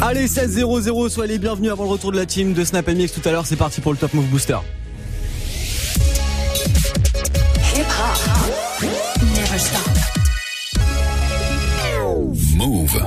Allez, 16-0-0, soyez les bienvenus avant le retour de la team de Snap Mix tout à l'heure. C'est parti pour le Top Move Booster. Move.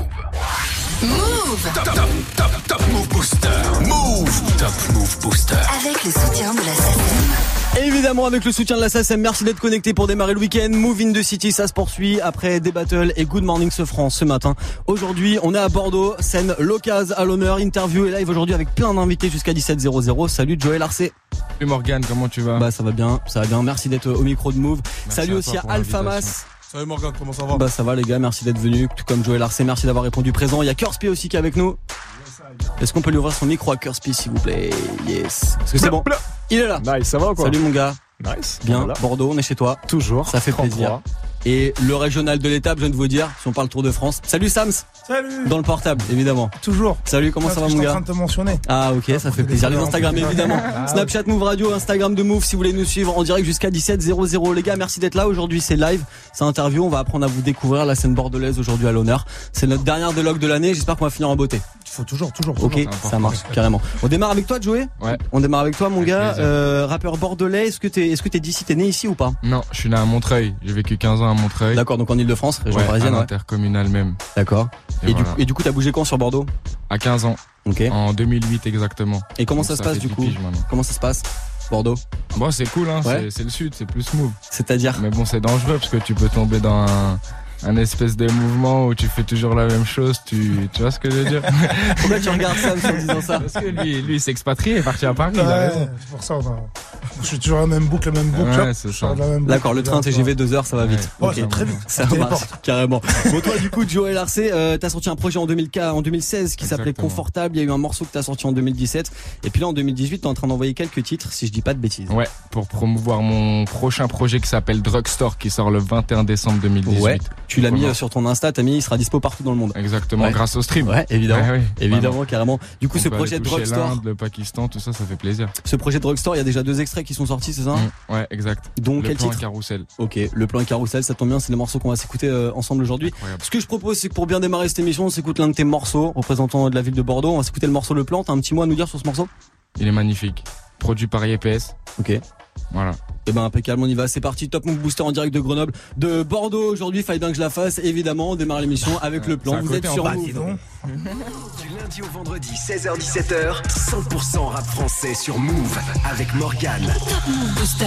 Move Top, top, top, top Move Booster. Move. Top Move Booster. Avec le soutien de la SACEM. Évidemment, avec le soutien de la SACEM, merci d'être connecté pour démarrer le week-end. Move in the City, ça se poursuit après des battles et Good Morning ce France ce matin. Aujourd'hui, on est à Bordeaux, scène l'occasion à l'honneur, interview et live aujourd'hui avec plein d'invités jusqu'à 17h00. Salut Joël Arcé. Salut Morgane, comment tu vas? Bah ça va bien, ça va bien. Merci d'être au micro de Move. Merci Salut à aussi à pour Alpha l'invitation. Mas. Salut Morgane, comment ça va? Bah ça va les gars, merci d'être venu. Tout comme Joël Arcé, merci d'avoir répondu présent. Il y a Kurspi aussi qui est avec nous. Est-ce qu'on peut lui ouvrir son micro à s'il vous plaît? Yes. Est-ce que c'est bon Il est là. Nice, ça va ou quoi? Salut mon gars. Nice. Bien, Voilà. Bordeaux, on est chez toi. Toujours. Ça fait 33. plaisir. Et le régional de l'étape, je viens de vous dire, si on parle Tour de France. Salut Sams, Salut dans le portable, évidemment. Toujours Salut, comment ça va mon Je suis en gars? train de te mentionner. Ah ok, ça fait plaisir. Les Instagram évidemment. Ah, Snapchat Move Radio, Instagram de Move si vous voulez nous suivre en direct jusqu'à 17h00. Les gars, merci d'être là. Aujourd'hui c'est live, c'est interview. On va apprendre à vous découvrir la scène bordelaise aujourd'hui à l'honneur. C'est notre dernière délogue de l'année. J'espère qu'on va finir en beauté. Il faut toujours, toujours. Ok, ça marche carrément. On démarre avec toi, Joey. Ouais. On démarre avec toi, mon Avec gars. Euh, rappeur bordelais. Est-ce que t'es, est-ce que t'es d'ici, t'es né ici ou pas Non, je suis né à Montreuil. J'ai vécu 15 ans à Montreuil. D'accord, donc en Ile-de-France, région Ouais, parisienne. à Ouais. l'intercommunal même. D'accord. Et, Et, du, voilà. et du coup, t'as bougé quand sur Bordeaux À 15 ans. Ok. En 2008 exactement. Et comment Donc ça se passe du 10 coup. Comment ça se passe Bordeaux Bon, c'est cool, hein. Ouais. c'est- C'est le sud, c'est plus smooth. C'est-à-dire Mais bon, c'est dangereux parce que tu peux tomber dans un, un espèce de mouvement où tu fais toujours la même chose. Tu, tu vois ce que je veux dire? Pourquoi tu regardes Sam en disant ça Parce que lui, lui, expatrié, il est parti à Paris. il a Ouais, c'est pour ça. Je suis toujours la même boucle, la même boucle. Ouais, c'est ça. D'accord, le train TGV 2 heures, ça va vite. Ouais, Ok. c'est très vite. Ça marche carrément. Bon toi du coup Joël Arcé, euh, t'as sorti un projet en 2000, en 2016 qui s'appelait. Confortable. Il y a eu un morceau que t'as sorti en 2017 et puis là en 2018 t'es en train d'envoyer quelques titres si je dis pas de bêtises. Ouais, pour promouvoir mon prochain projet qui s'appelle Drugstore qui sort le 21 décembre 2018. Ouais. Tu l'as mis euh, sur ton Insta, t'as mis il sera dispo partout dans le monde. Exactement, Ouais. grâce au stream. Ouais, évidemment. Ouais, Évidemment, carrément. Du coup, On ce projet de Drugstore, le Pakistan, tout ça, ça fait plaisir. ce projet de Drugstore, il y a déjà deux extraits qui sont sortis, c'est ça Mm, ouais, exact. Dont le quel plan titre carrousel. Ok, le plan et carousel, ça tombe bien, c'est les morceaux qu'on va s'écouter euh, ensemble aujourd'hui. Ce que je propose, c'est que pour bien démarrer cette émission, on s'écoute l'un de tes morceaux représentant de la ville de Bordeaux. On va s'écouter le morceau Le Plan. T'as un petit mot à nous dire sur ce morceau? Il est magnifique. Produit par IPS. Ok. Et Voilà. ben impeccable, on y va. C'est parti. Top Move Booster en direct de Grenoble, de Bordeaux aujourd'hui. Fallait bien que je la fasse. Évidemment, on démarre l'émission avec le plan. Vous êtes sur bas, Move. Du lundi au vendredi, 16h17h, 100% rap français sur Move avec Morgane. Top Move Booster.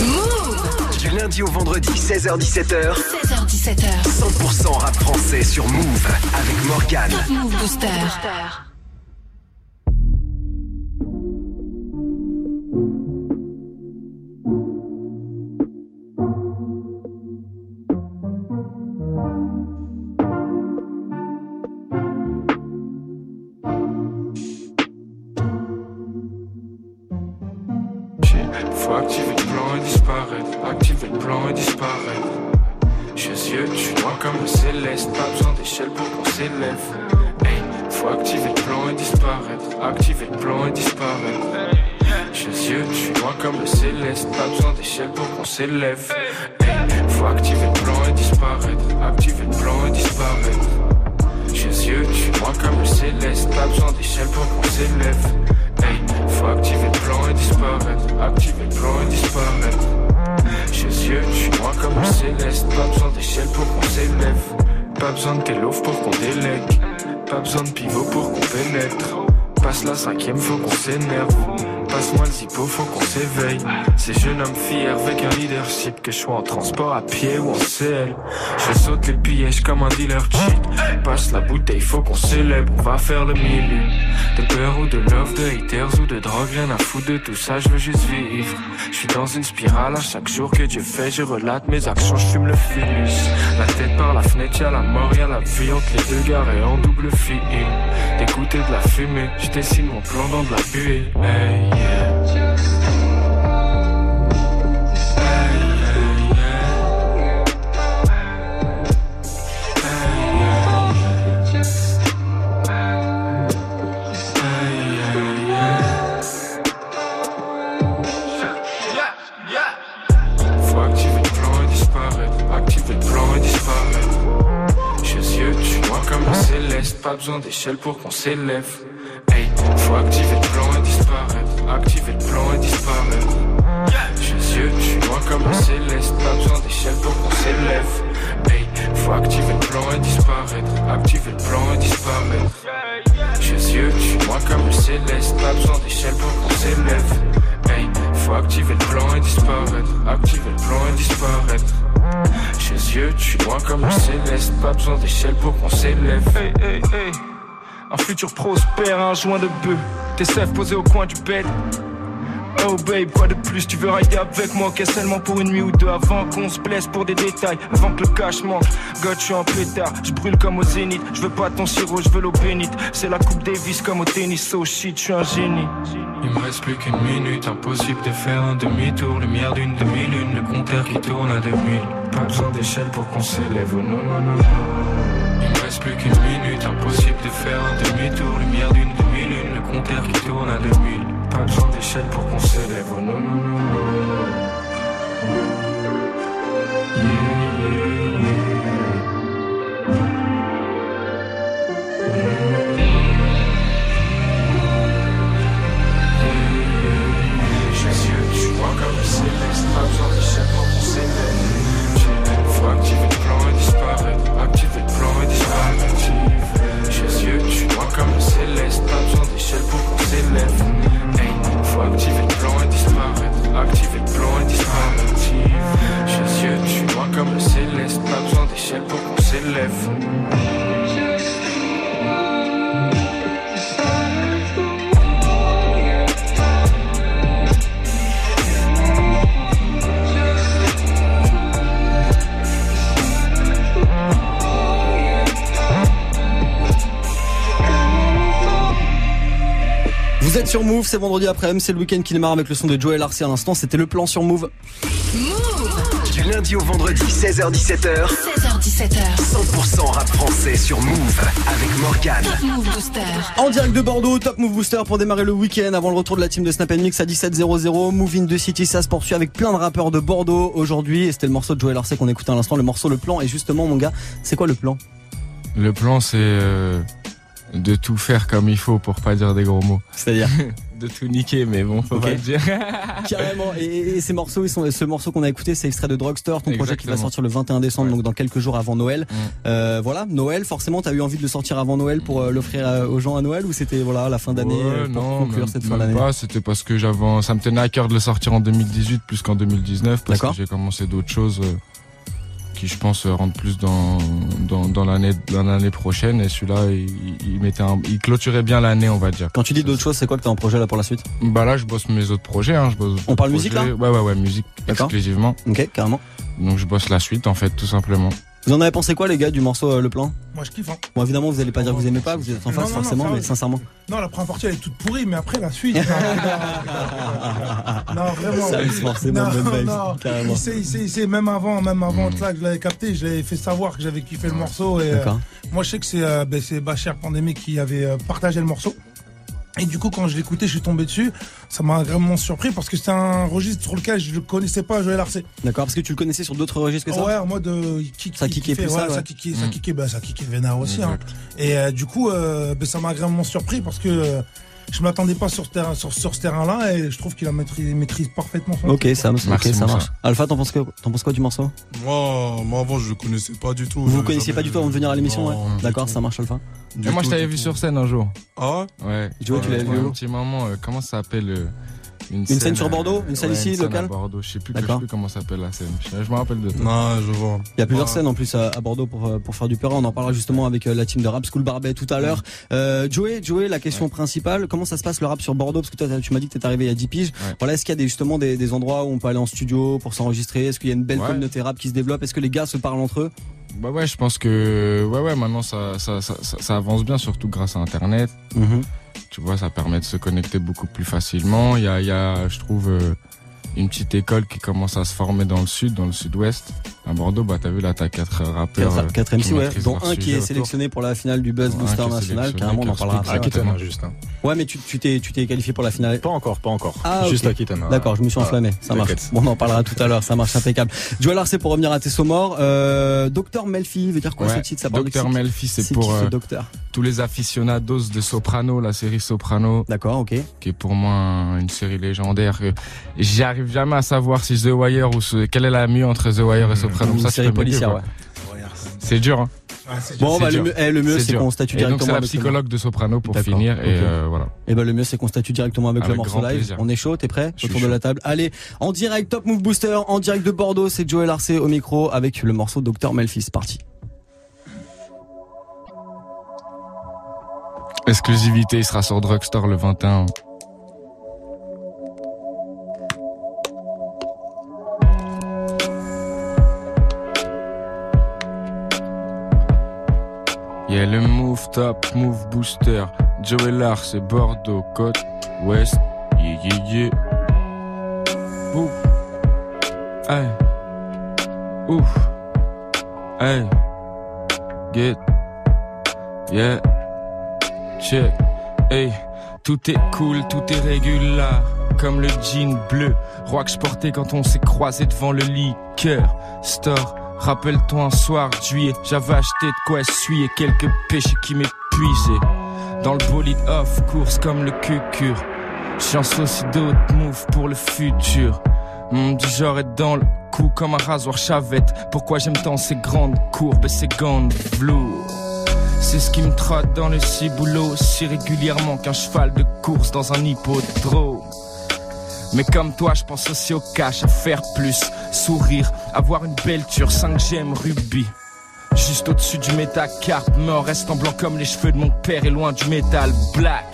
Move Du lundi au vendredi, 16h17h, 16h17h. 100% rap français sur Move avec Morgane. Top Move Booster. Faut activer le plan et disparaître. Activer le plan et disparaître. Chez yeux, tu vois comme le céleste. Pas besoin d'échelle pour qu'on s'élève. Hey, faut activer le plan et disparaître. Activer le plan et disparaître. Chez yeux, tu vois comme le céleste. Pas besoin d'échelle pour qu'on s'élève. Hey, faut activer le plan et disparaître. Activer le plan et disparaître. Chez yeux, tu vois comme le céleste. Pas besoin d'échelle pour qu'on s'élève. Hey, faut activer le et disparaître. Activer le plan et disparaître. Chez yeux, tu vois comme le céleste. Pas besoin d'échelle pour qu'on s'élève. Pas besoin de tes loaves pour qu'on délègue. Pas besoin de pivot pour qu'on pénètre. Passe la cinquième, faut qu'on s'énerve. Passe-moi le zippo, faut qu'on s'éveille. Ces jeunes hommes fiers avec un leadership, que je sois en transport à pied ou en CL. Je saute les pièges comme un dealer cheat. Passe la bouteille, faut qu'on célèbre, on va faire le milieu. De peur ou de love, de haters ou de drogue, rien à foutre de tout ça, je veux juste vivre. Je suis dans une spirale à chaque jour que Dieu fait, je relate mes actions, je fume le philus. La tête par la fenêtre, y'a la mort, y'a la vie entre les deux gares en double fil. D'écouter de la fumée, je dessine mon plan dans de la buée. Faut activer le plan et disparaître. Activer le plan et disparaître. Jésus, tu vois comme un céleste. Pas besoin d'échelle pour qu'on s'élève. Faut activer. Activer le plan et disparaître. J'ai yeux, je suis loin comme un céleste. Pas besoin d'échelle pour qu'on s'élève. Hey, faut activer le plan et disparaître. Activer le plan et disparaître. J'ai yeux, je suis loin comme un céleste. Pas besoin d'échelle pour qu'on s'élève. Hey, faut activer le plan et disparaître. Activer le plan et disparaître. J'ai yeux, je suis loin comme un céleste. Pas besoin d'échelle pour qu'on s'élève. Hey, hey, hey. Un futur prospère, un joint de bœuf. Tes sèvres posés au coin du bed. Oh babe, quoi de plus Tu veux rider avec moi qu'est seulement pour une nuit ou deux Avant qu'on se blesse pour des détails Avant que le cash manque. God, je suis en pétard Je brûle comme au zénith. Je veux pas ton sirop, je veux l'eau bénite. C'est la coupe Davis comme au tennis Oh shit, je suis un génie. Il me reste plus qu'une minute Impossible de faire un demi-tour. Lumière d'une demi-lune Le compteur qui tourne à 2000 Pas besoin d'échelle pour qu'on s'élève. Oh non, non, non, plus qu'une minute Impossible de faire un demi-tour Lumière d'une demi-lune Le compteur qui tourne à 2000 pas besoin d'échelle pour qu'on s'élève. Oh non, non, non, comme le plan et disparaître. Disparaître. Jésus, tu vois comme le céleste. Pas besoin d'échelle pour qu'on s'élève. Hey, faut activer le plan et disparaître. Activer le plan et disparaître. Jésus, tu vois comme le céleste. Pas besoin d'échelle pour qu'on s'élève. Vous êtes sur Move, c'est vendredi après-midi, c'est le week-end qui démarre avec le son de Joel Arcy à l'instant. C'était le plan sur Move. Du lundi au vendredi, 16h17h, 16h17h. 100% rap français sur Move avec Morgane. Move Booster. En direct de Bordeaux, Top Move Booster pour démarrer le week-end avant le retour de la team de Snap Mix à 17h00. Move in the City, ça se poursuit avec plein de rappeurs de Bordeaux aujourd'hui. Et c'était le morceau de Joel Arcy qu'on écoutait à l'instant, le morceau Le Plan. Et justement, mon gars, c'est quoi le plan? Le plan, c'est euh, de tout faire comme il faut pour pas dire des gros mots. C'est-à-dire De tout niquer, mais bon, faut pas le dire. Carrément. Et, et ces morceaux, ils sont, ce morceau qu'on a écouté, c'est extrait de Drugstore, ton projet qui va sortir le 21 décembre, Ouais. donc dans quelques jours avant Noël. Mm. Euh, voilà, Noël. Forcément, t'as eu envie de le sortir avant Noël pour euh, l'offrir aux gens à Noël ou c'était voilà la fin d'année Ouais, euh, pour non, conclure même, cette fin d'année pas. C'était parce que j'avais, ça me tenait à cœur de le sortir en 2018 plus qu'en 2019 parce que j'ai commencé d'autres choses euh, qui, je pense, rentrent plus dans dans, dans l'année dans l'année prochaine. Et celui-là, il, il mettait, un- il clôturait bien l'année, on va dire. Quand tu dis d'autres choses, c'est quoi que t'as en projet là pour la suite? Bah là, je bosse mes autres projets. Hein, je bosse On parle musique, là? Ouais, ouais, ouais, musique exclusivement. Ok, carrément. Donc je bosse la suite, en fait, tout simplement. Vous en avez pensé quoi les gars du morceau euh, Le Plan Moi, je kiffe. Hein. Bon évidemment vous allez pas dire que vous aimez pas, vous êtes en face non, forcément, mais sincèrement. Non, la première partie, elle est toute pourrie, mais après, la suite. non, vraiment. Ça c'est forcément Non, bonne vibe, non. carrément. Il sait, il sait, il sait, même avant, même avant Mm. ça, que je l'avais capté, je l'avais fait savoir que j'avais kiffé le morceau. Et, euh, D'accord. moi, je sais que c'est euh, ben, Bachir Pandémie qui avait euh, partagé le morceau. Et du coup, quand je l'écoutais, je suis tombé dessus. Ça m'a vraiment surpris parce que c'est un registre sur lequel je ne connaissais pas Joël Arcé. D'accord, parce que tu le connaissais sur d'autres registres que ça Ouais, en mode euh, kick, Ça kickait plus ouais, ça, ouais. ça kickait, ça Mm. kickait, bah, ça kickait vénard aussi. Hein. Et euh, du coup, euh, ben, ça m'a vraiment surpris parce que euh, je m'attendais pas sur ce terrain, sur, sur ce terrain-là et je trouve qu'il a maîtrisé, maîtrise parfaitement son Ok, ça, ok, Merci, ça marche. Alpha, t'en penses, que, t'en penses quoi du morceau? Moi, moi avant, je le connaissais pas du tout. Vous vous connaissiez jamais- pas du tout avant de venir à l'émission ouais D'accord, ça marche Alpha. Du moi, tout, je t'avais vu tout. sur scène un jour. Ah? Ouais Ouais. Joe, tu l'avais vu Un petit moment, euh, comment ça s'appelle euh, Une scène sur Bordeaux Une scène ouais, ici, scène locale à Bordeaux, je sais plus, je sais plus comment s'appelle la scène. Je, je me rappelle de toi. Non, je vois. Il y a plusieurs Ouais. scènes en plus à, à Bordeaux pour, euh, pour faire du peur. On en parlera justement avec euh, la team de Rap School Barbet tout à l'heure. Euh, Joey, Joey, la question principale, comment ça se passe le rap sur Bordeaux? Parce que toi, tu m'as dit que t'es arrivé il y a 10 piges. Ouais. Voilà, est-ce qu'il y a des, justement des, des endroits où on peut aller en studio pour s'enregistrer? Est-ce qu'il y a une belle Ouais. communauté rap qui se développe? Est-ce que les gars se parlent entre eux? Bah ouais, je pense que ouais ouais, maintenant ça ça, ça ça ça avance bien surtout grâce à internet. Tu vois, ça permet de se connecter beaucoup plus facilement. Il y a il y a je trouve euh, une petite école qui commence à se former dans le sud, dans le sud-ouest, À Bordeaux, bah t'as vu là, t'as quatre rappeurs. 4, euh, 4 MC, qui ouais. Dont un qui est autour. sélectionné pour la finale du Buzz Un Booster qui est National. Carrément, on en qui parlera après. Aquitaine, juste. hein. Ouais, mais tu tu t'es tu t'es qualifié pour la finale. Pas encore, pas encore. Ah, Juste ok. Aquitaine. hein. D'accord, je me suis enflammé. Ça marche. Bon, on en parlera tout à l'heure. Ça marche impeccable. Joël Arce pour revenir à tes morts. Euh, Docteur Melfi veut dire quoi Ouais, ce titre Ça Docteur qui Melfi, c'est pour euh, tous les aficionados de Soprano, la série Soprano, D'accord, ok. qui est pour moi un- une série légendaire. que J'arrive jamais à savoir si The Wire ou ce, quelle est la mieux entre The Wire et Soprano. Une Ça, série policière, ouais. C'est dur. Hein. Bon, C'est bah, le mieux, eh, le mieux, C'est qu'on statue Et donc directement c'est la le psychologue de Soprano pour. Et euh, voilà. Et ben le mieux c'est qu'on statue directement avec, le Avec morceau live. plaisir. On est chaud, t'es prêt? Je suis Autour de la table. Allez, en direct Top Move Booster, en direct de Bordeaux, c'est Joël Arce au micro avec le morceau Docteur Melfi. C'est parti. Exclusivité, il sera sur Drugstore le 21. Yeah, le move top, move booster. Joey Lars, c'est Bordeaux, côte ouest. Yeah, yeah, yeah. Ouf. Hey. Ouf. Hey. Get. Yeah. Check. Hey. Tout est cool, tout est régulier. Comme le jean bleu. Roi que je portais quand on s'est croisé devant le liqueur. Store. Rappelle-toi un soir juillet, j'avais acheté de quoi essuyer quelques péchés qui m'épuisaient. Dans le bolide off, course comme le cucur. Chance aussi d'autres moves pour le futur. Mon du genre est dans le coup comme un rasoir chavette. Pourquoi j'aime tant ces grandes courbes et ces gants de velours? C'est ce qui me trotte dans le ciboulot si régulièrement qu'un cheval de course dans un hippodrome. Mais comme toi, je pense aussi au cash, à faire plus, sourire, avoir une belle ture, 5 gemmes rubis. Juste au-dessus du métacarpe, mort restant blanc comme les cheveux de mon père et loin du métal black.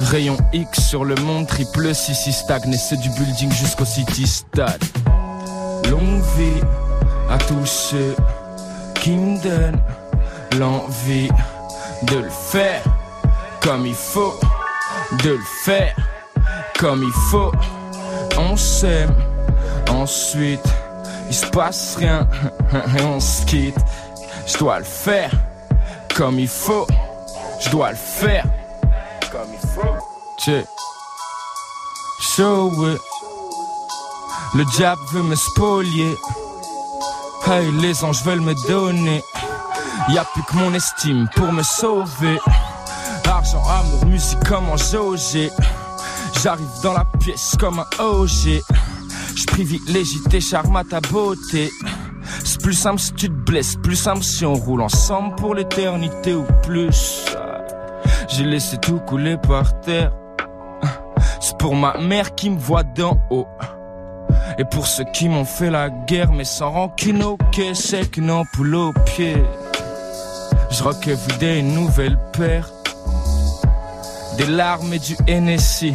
Rayon X sur le monde, triple 6 stagne et c'est du building jusqu'au city stade. Longue vie à tous ceux qui me donnent l'envie de le faire comme il faut, de le faire comme il faut. On s'aime, ensuite il se passe rien et on se quitte. Je dois le faire comme il faut, je dois le faire comme il faut. Check. Show. Le diable veut me spolier. Hey, les anges veulent me donner. Y a plus que mon estime pour me sauver. Argent, amour, musique comme en jauger. J'arrive dans la pièce comme un OG. Je tes charmes à ta beauté. C'est plus simple si tu te blesses, plus simple si on roule ensemble pour l'éternité ou plus. J'ai laissé tout couler par terre. C'est pour ma mère qui me voit d'en haut. Et pour ceux qui m'ont fait la guerre, mais sans rancune, ok, c'est qu'une ampoule au pied. Je rock everyday une nouvelle paire. Des larmes et du NSI.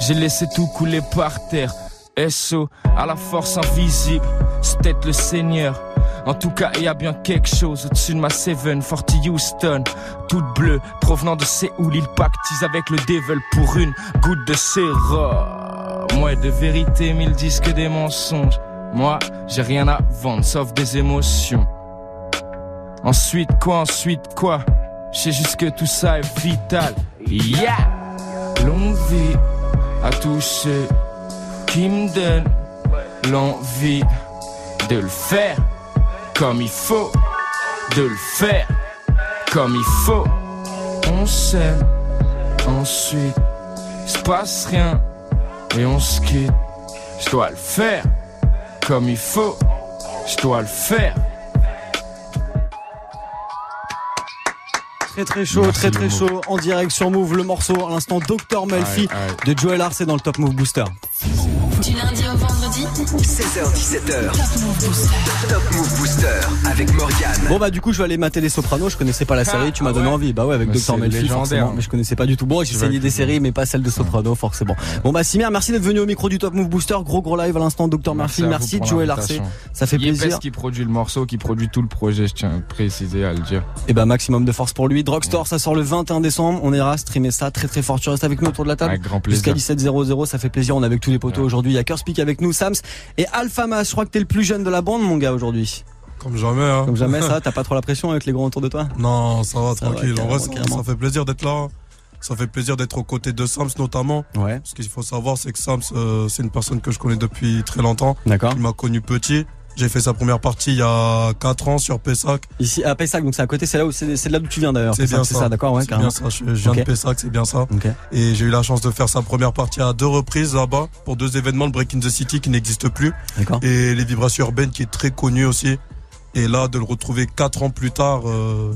J'ai laissé tout couler par terre. SO à la force invisible. C'est peut-être le Seigneur. En tout cas, il y a bien quelque chose au-dessus de ma Seven, Forty Houston, toute bleue, provenant de Séoul, il pactise avec le devil pour une goutte de sérum. Moi, de vérité, mille disques des mensonges. Moi, j'ai rien à vendre, sauf des émotions. Ensuite, quoi, ensuite, quoi? Je sais juste que tout ça est vital. Yeah! Longue vie à tous ceux qui me donnent l'envie de le faire comme il faut, de le faire comme il faut. On s'aime, ensuite, il se passe rien et on se quitte. Je dois le faire comme il faut, je dois le faire. Très très chaud, Merci, très très chaud. En direct sur Move, le morceau à l'instant Docteur Melfi de Joel Arce dans le Top Move Booster. 16h17h, Top Move Booster. Avec Morgane. Bon bah du coup je vais aller mater les Sopranos, je connaissais pas la série, tu m'as ah donné ouais envie. Bah ouais avec Docteur c'est Melfi forcément, mais je connaissais pas du tout. Bon j'ai saigné des séries mais pas celle de Soprano forcément. Bon bah Simien, merci d'être venu au micro du Top Move Booster, gros gros live à l'instant à vous merci pour Joel Arce, l'invitation. ça fait Yepes plaisir. qui produit le morceau, qui produit tout le projet, je tiens à préciser à le dire. Et bah maximum de force pour lui. Drugstore ça sort le 21 décembre, on ira streamer ça très très fort. Tu restes avec nous autour de la table Avec grand Jusqu'à plaisir. 17 00 ça fait plaisir. On est avec tous les potos Ouais. aujourd'hui. Il y a avec nous, Sams Et Alpha Mas, je crois que t'es le plus jeune de la bande, mon gars, aujourd'hui. Comme jamais, hein. Comme jamais, ça, t'as pas trop la pression avec les grands autour de toi Non, ça va, Ça va, tranquille. en vrai, ça, fait plaisir d'être là. Ça fait plaisir d'être aux côtés de Sams notamment. Ouais. Ce qu'il faut savoir, c'est que Sams, euh, c'est une personne que je connais depuis très longtemps. D'accord. Il m'a connu petit. J'ai fait sa première partie il y a 4 ans sur Pessac. Ici, à Pessac, donc c'est à côté, c'est là où, c'est là d'où tu viens d'ailleurs. C'est bien ça. ça, d'accord, ouais, c'est bien ça. Je, je viens de Pessac, c'est bien ça. Et j'ai eu la chance de faire sa première partie à deux reprises là-bas pour deux événements, le Break in the City qui n'existe plus D'accord. et les Vibrations Urbaines qui est très connu aussi. Et là, de le retrouver quatre ans plus tard, euh,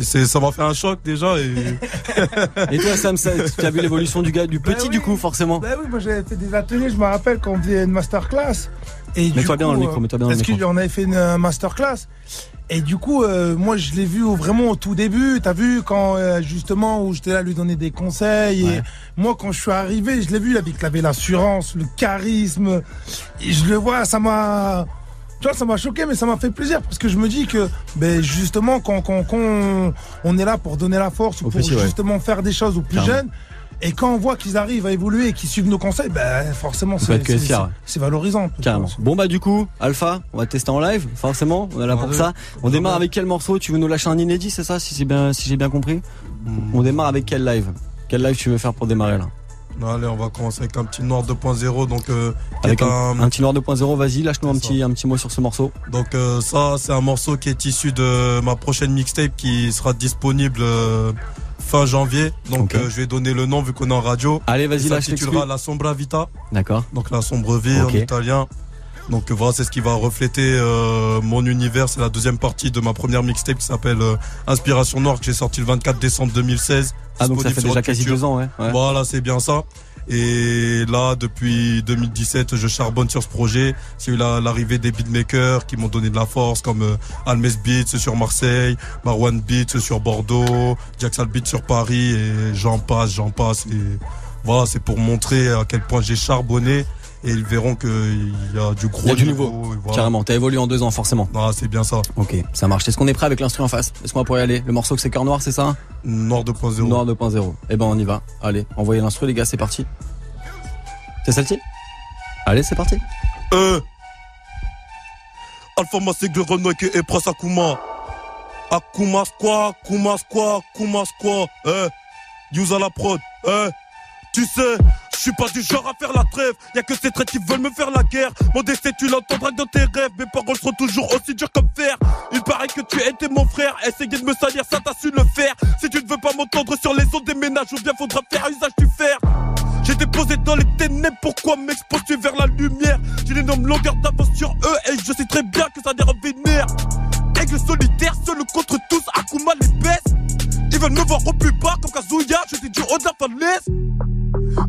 c'est- ça m'a fait un choc déjà. Et Et toi, Sam, tu as vu l'évolution du gars, du Bah petit oui. du coup, forcément. Bah oui, moi j'avais fait des ateliers, je me rappelle quand on faisait une masterclass. Et Mets-toi bien dans le micro, mets-toi bien dans le Parce micro. qu'on avait fait une euh, masterclass. Et du coup, euh, moi je l'ai vu au- vraiment au tout début. T'as vu quand euh, justement où j'étais là à lui donner des conseils. Ouais. Et moi quand je suis arrivé, je l'ai vu, il avait, l'assurance, le charisme. Et je le vois, ça m'a. Tu vois, ça m'a choqué, mais ça m'a fait plaisir parce que je me dis que, ben justement, quand, quand, quand on, on est là pour donner la force, Au pour ouais. justement faire des choses aux plus jeunes, et quand on voit qu'ils arrivent à évoluer et qu'ils suivent nos conseils, ben forcément, c'est valorisant. Carrément. Bon bah du coup, Alpha, on va tester en live, forcément, on est là pour ça. On démarre avec quel morceau? Tu veux nous lâcher un inédit, c'est ça, si c'est bien, si j'ai bien compris? On démarre avec quel live? Quel live tu veux faire pour démarrer là? Allez, on va commencer avec un petit Noir 2.0. Donc, euh, Avec un, petit noir 2.0, vas-y, lâche-nous un ça. petit, un petit mot sur ce morceau. Donc euh, ça, c'est un morceau qui est issu de ma prochaine mixtape qui sera disponible euh, fin janvier. Donc euh, je vais donner le nom vu qu'on est en radio. Allez, vas-y, lâche s'intitulera La Sombra Vita, D'accord. donc la sombre vie en italien. Donc voilà, c'est ce qui va refléter euh, mon univers. C'est la deuxième partie de ma première mixtape qui s'appelle euh, Inspiration Noire que j'ai sorti le 24 décembre 2016. Ah donc ça fait déjà quasi deux ans, ouais. ouais. Voilà, c'est bien ça. Et là, depuis 2017, je charbonne sur ce projet. C'est eu la- l'arrivée des beatmakers qui m'ont donné de la force, comme euh, Almes Beats sur Marseille, Marwan Beats sur Bordeaux, Jaxal Beats sur Paris, et j'en passe, j'en passe. Et voilà, c'est pour montrer à quel point j'ai charbonné. Et ils verront qu'il y a du gros Il y a du niveau, voilà. Carrément, t'as évolué en deux ans, forcément. Ah, c'est bien ça. Ok, ça marche. Est-ce qu'on est prêt avec l'instru en face? Est-ce qu'on va pouvoir y aller? Le morceau que c'est cœur noir, c'est ça? Nord 2.0. Noir 2.0. Eh ben on y va. Allez, envoyez l'instru les gars, c'est parti. C'est celle-ci? Allez, c'est parti. Euh. Alpha Massé, Renoir et Pras Akuma. Akuma quoi, Akuma quoi, Akuma quoi, eh. Use à la prod, eh. Tu sais, je suis pas du genre à faire la trêve. Y a que ces traits qui veulent me faire la guerre. Mon décès, tu l'entendras dans tes rêves. Mes paroles seront toujours aussi dures comme fer. Il paraît que tu étais mon frère. Essayer de me salir, ça t'a su le faire. Si tu ne veux pas m'entendre sur les ondes des ménages, ou bien faudra faire usage du fer. J'ai déposé dans les ténèbres, pourquoi m'exposes-tu vers la lumière? J'ai une énorme longueur d'avance sur eux et je sais très bien que ça les rend vénères. Aigle solitaire, seul contre tous, Akuma les baisse. Ils veulent me voir au plus bas comme Kazuya, je dis du haut de la.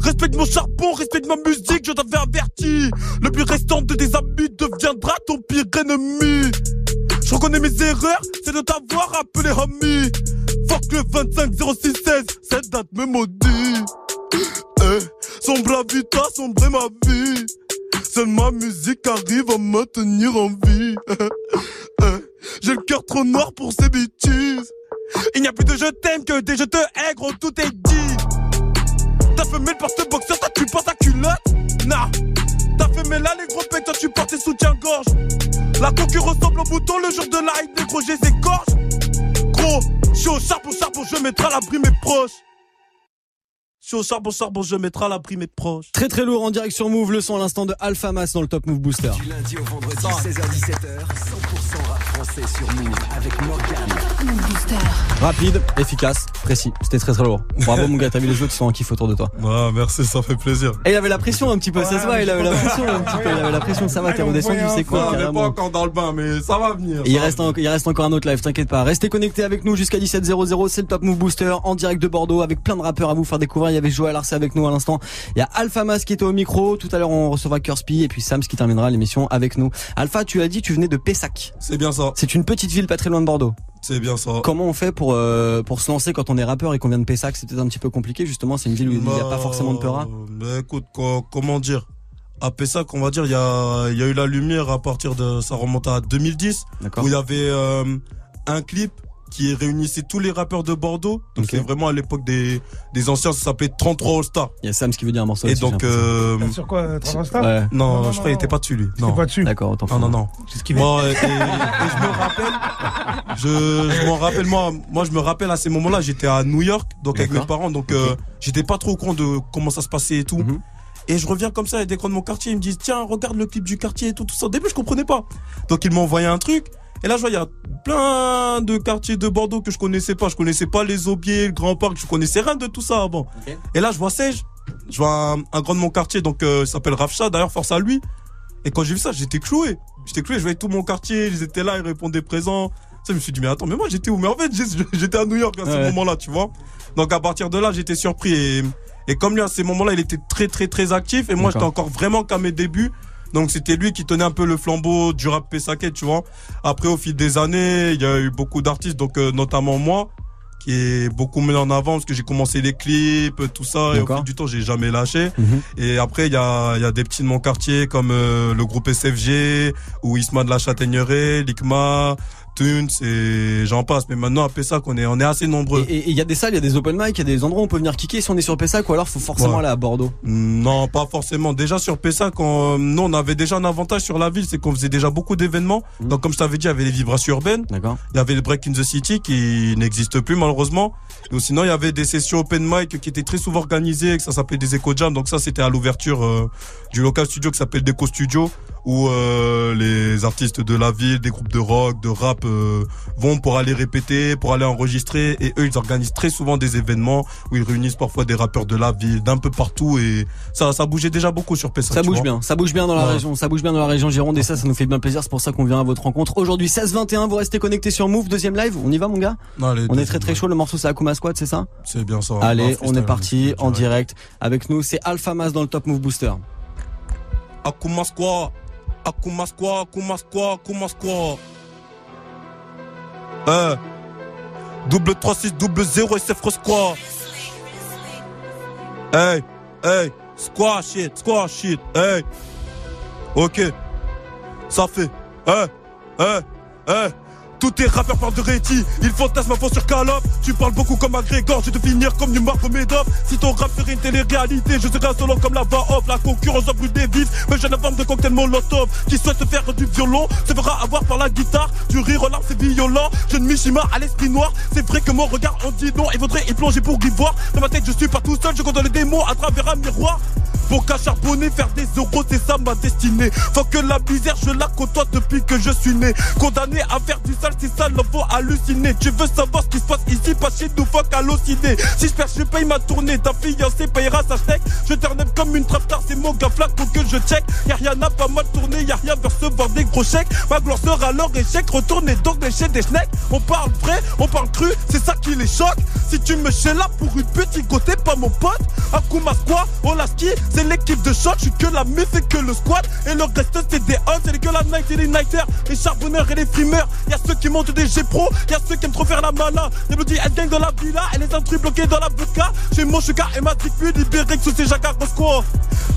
Respecte mon charbon, respecte ma musique, je t'avais averti. Le plus restant de tes amis deviendra ton pire ennemi. Je reconnais mes erreurs, c'est de t'avoir appelé ami. Fuck le 25 06 16, cette date me maudit. Eh, sombre vita, sombrer ma vie. Seule ma musique arrive à me tenir en vie. Eh, J'ai le cœur trop noir pour ces bêtises. Il n'y a plus de je t'aime que des je te hais, gros, tout est dit. T'as fait le porte-boxeur, toi tu portes ta culotte. Nah. T'as fait là les gros pecs, toi tu portes tes soutiens-gorge. La coque ressemble au bouton le jour de la hype, les gros j'ai égorge. Gros, je suis au charbon, charbon, je mettrai à l'abri mes proches. Je suis au charbon, charbon, je mettrai à l'abri mes proches. Très très lourd en direction Move, le son à l'instant de Alpha Mass dans le Top Move Booster. Du lundi au vendredi, 16h17h, 100% rap français sur Move avec Morgane. Booster. Rapide, efficace, précis. C'était très très lourd. Bravo mon gars, t'as vu les autres qui sont en kiff autour de toi. Ah merci, ça fait plaisir Et il avait la pression un petit peu, ça Ouais, se voit, il avait la pression un petit peu, il avait la pression, ça va, t'es redescendu, c'est quoi on n'est pas encore dans le bain, mais ça va venir. Il ça va reste, venir. un- il reste encore un autre live, t'inquiète pas. Restez connectés avec nous jusqu'à 17h00, c'est le Top Move Booster en direct de Bordeaux avec plein de rappeurs à vous faire découvrir. Il y avait Joël Arce avec nous à l'instant. Il y a Alpha Mas qui était au micro. Tout à l'heure, on recevra Kurspi et puis Sams qui terminera l'émission avec nous. Alpha, tu as dit, tu venais de Pessac. C'est bien ça, C'est une petite ville pas très loin de Bordeaux. c'est bien ça. Comment on fait pour euh, pour se lancer quand on est rappeur et qu'on vient de Pessac? C'est peut-être un petit peu compliqué justement. C'est une ville où il n'y a pas Bah, forcément de peur. bah, écoute, co- comment dire? À Pessac, on va dire, il y a, il y a eu la lumière à partir de. Ça remonte à 2010, D'accord. où il y avait euh, un clip qui réunissait tous les rappeurs de Bordeaux. Donc Ok. c'est vraiment à l'époque des, des anciens, ça s'appelait 33 All Star. Il y a Sam ce qui veut dire un morceau. Et aussi, donc, euh, Sur quoi Transistor Ouais, non, Non, non, je crois qu'il était pas dessus lui. Non. pas dessus. d'accord, autant Non, non, non. C'est ce qu'il. Bon, et, et- et je me rappelle, je, je m'en rappelle, moi, moi, je me rappelle à ces moments-là, j'étais à New York, donc avec mes parents, donc euh, j'étais pas trop au courant de comment ça se passait et tout. Mhm. Et je reviens comme ça, et des grands de mon quartier, ils me disent, tiens, regarde le clip du quartier et tout, tout ça. Au début, je comprenais pas. Donc, ils m'ont envoyé un truc. Et là, je vois, il y a plein de quartiers de Bordeaux que je connaissais pas. Je connaissais pas les Aubiers, le Grand Parc, je connaissais rien de tout ça avant. Et là, je vois Sage, je vois un, un grand de mon quartier, donc euh, il s'appelle Rafcha, d'ailleurs, force à lui. Et quand j'ai vu ça, j'étais cloué. J'étais cloué, je voyais tout mon quartier, ils étaient là, ils répondaient présents. Ça, je me suis dit, mais attends, mais moi, j'étais où? Mais en fait, j'étais à New York à ce Ouais. moment-là, tu vois. Donc, à partir de là, j'étais surpris. Et, et comme lui, à ces moments-là, il était très, très, très actif. Et moi, j'étais encore vraiment qu'à mes débuts. Donc, c'était lui qui tenait un peu le flambeau du rap Pessaquet, tu vois. Après, au fil des années, il y a eu beaucoup d'artistes, donc euh, notamment moi, qui est beaucoup mis en avant parce que j'ai commencé les clips, tout ça. Et au fil du temps, j'ai jamais lâché. Mhm. Et après, il y a, il y a des petits de mon quartier comme euh, le groupe SFG ou Isma de la Châtaigneraie, Likma, Tunes et j'en passe. Mais maintenant, à Pessac, on est, on est assez nombreux. Et et il y a des salles, il y a des open mic, il y a des endroits où on peut venir kicker si on est sur Pessac ou alors faut forcément Ouais. aller à Bordeaux? Non, pas forcément. Déjà sur Pessac, on, nous, on avait déjà un avantage sur la ville, c'est qu'on faisait déjà beaucoup d'événements. Mhm. Donc, comme je t'avais dit, il y avait les vibrations urbaines. D'accord. Il y avait le Break in the City qui n'existe plus malheureusement. Ou sinon il y avait des sessions open mic qui étaient très souvent organisées, que ça s'appelait des Eco Jam. Donc ça c'était à l'ouverture euh, du local studio qui s'appelle Deco Studio où euh, les artistes de la ville, des groupes de rock, de rap euh, vont pour aller répéter, pour aller enregistrer. Et eux ils organisent très souvent des événements où ils réunissent parfois des rappeurs de la ville, d'un peu partout. Et ça ça bougeait déjà beaucoup sur Pessac. Ça tu bouge vois. bien, ça bouge bien dans la Ouais. région, ça bouge bien dans la région Gironde et ça, ça nous fait bien plaisir. C'est pour ça qu'on vient à votre rencontre aujourd'hui 16-21. Vous restez connectés sur Move, deuxième live. On y va, mon gars? Non, allez, On est très très chaud. Le morceau c'est Akuma Squad, c'est ça? C'est bien ça. Allez, on est parti en direct. direct avec nous. C'est Alpha Mas dans le Top Move Booster. Akuma Squad, Akuma Squad, Akuma Squad, Akuma Squad. Eh, double 36, double 0 et c'est Fro Squad. Hey, hey, squad shit, squad shit, hey. Ok, ça fait, hey, hey, hey. Tous tes rappeurs parlent de Réti, ils fantasment fond sur Calop. Tu parles beaucoup comme un Grégor, je vais te finir comme du Marco Médov. Si ton rap serait une télé-réalité, je serais un comme la voix off. La concurrence brûle des vis, mais j'ai la forme de cocktail molotov. Qui souhaite faire du violon, se fera avoir par la guitare. Du rire aux larmes, c'est violent. Jeune Mishima à l'esprit noir. C'est vrai que mon regard en dit non, il faudrait y plonger pour y voir. Dans ma tête, je suis pas tout seul, je compte les démons à travers un miroir. Pour qu'à charbonner, faire des euros, c'est ça ma destinée. Faut que la misère, je la côtoie depuis que je suis né. Condamné à faire du sale, c'est ça, l'enfant halluciné. Tu veux savoir ce qui se passe ici, pas chez nous, fuck halluciné. Si je perds, je paye ma tournée. Ta fiancée payera sa steak. Je t'ernève comme une trap star, c'est mon gars flac, faut que je check. Y'a rien à pas mal tourné, y'a rien vers recevoir des gros chèques. Ma gloire sera leur échec, retournez donc des chez des schnecks. On parle vrai, on parle cru, c'est ça qui les choque. Si tu me chez là pour une petite go, t'es pas mon pote. Akuma Squad, Olaski, c'est l'équipe de choc. Je suis que la meuf et que le squad. Et le reste, c'est des hommes, c'est que la night et les nighters. Les charbonneurs et les frimeurs. Y'a ceux qui montent des G-Pro, y'a ceux qui aiment trop faire la mala. Les bloody elles gang dans la villa et les intrus bloqués dans la vodka. J'ai mon sugar et ma plus libéré sous ces jacquards quoi.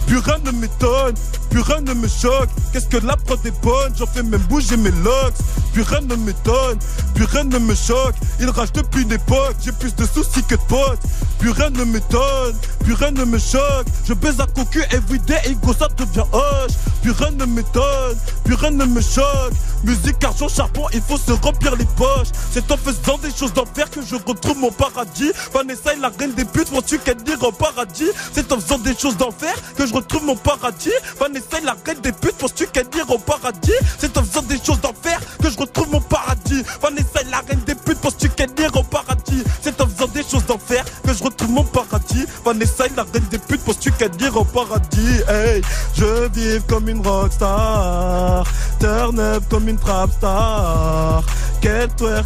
Plus rien ne m'étonne, plus rien ne me choque. Qu'est-ce que la prod est bonne, j'en fais même bouger mes locks. Plus rien ne m'étonne, plus rien ne me choque. Il rage depuis une époque, j'ai plus de soucis que de potes. Plus rien ne m'étonne, plus rien ne me choque. Je baise à cocu everyday et go ça devient hoche. Plus rien ne m'étonne, plus rien ne me choque. Musique, argent, charbon, il faut se remplir les poches. C'est en faisant des choses d'enfer que je retrouve mon paradis. Vanessa est la reine des putes, mon qu'elle dire au paradis. C'est en faisant des choses d'enfer que je retrouve mon paradis. Vanessa est la reine des putes, penses-tu qu'elle dire au paradis C'est en faisant des choses d'enfer que je retrouve mon paradis. Vanessa est la reine des putes, penses-tu qu'elle dire au paradis Choses d'enfer que je retrouve mon paradis. Vanessa la reine des putes, penses-tu qu'elle dire au paradis? Hey, je vis comme une rockstar, turn up comme une trap star,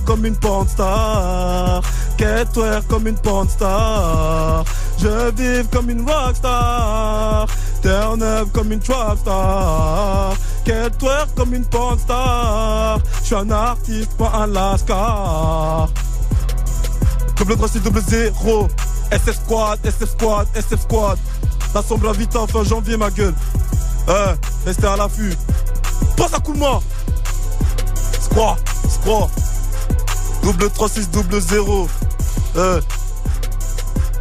comme une porn star, qu'elle twerk comme une porn star. Je vis comme une rockstar, turn up comme une trap star, comme une porn star. Je suis un artiste, pas un lascar. Double 3 double 0 SF Squad, SF Squad, SF Squad Ça semble vite en fin janvier ma gueule Euh, restez à l'affût Passe à coup de moi Squad, squad Double 3, 6, double 0. Euh.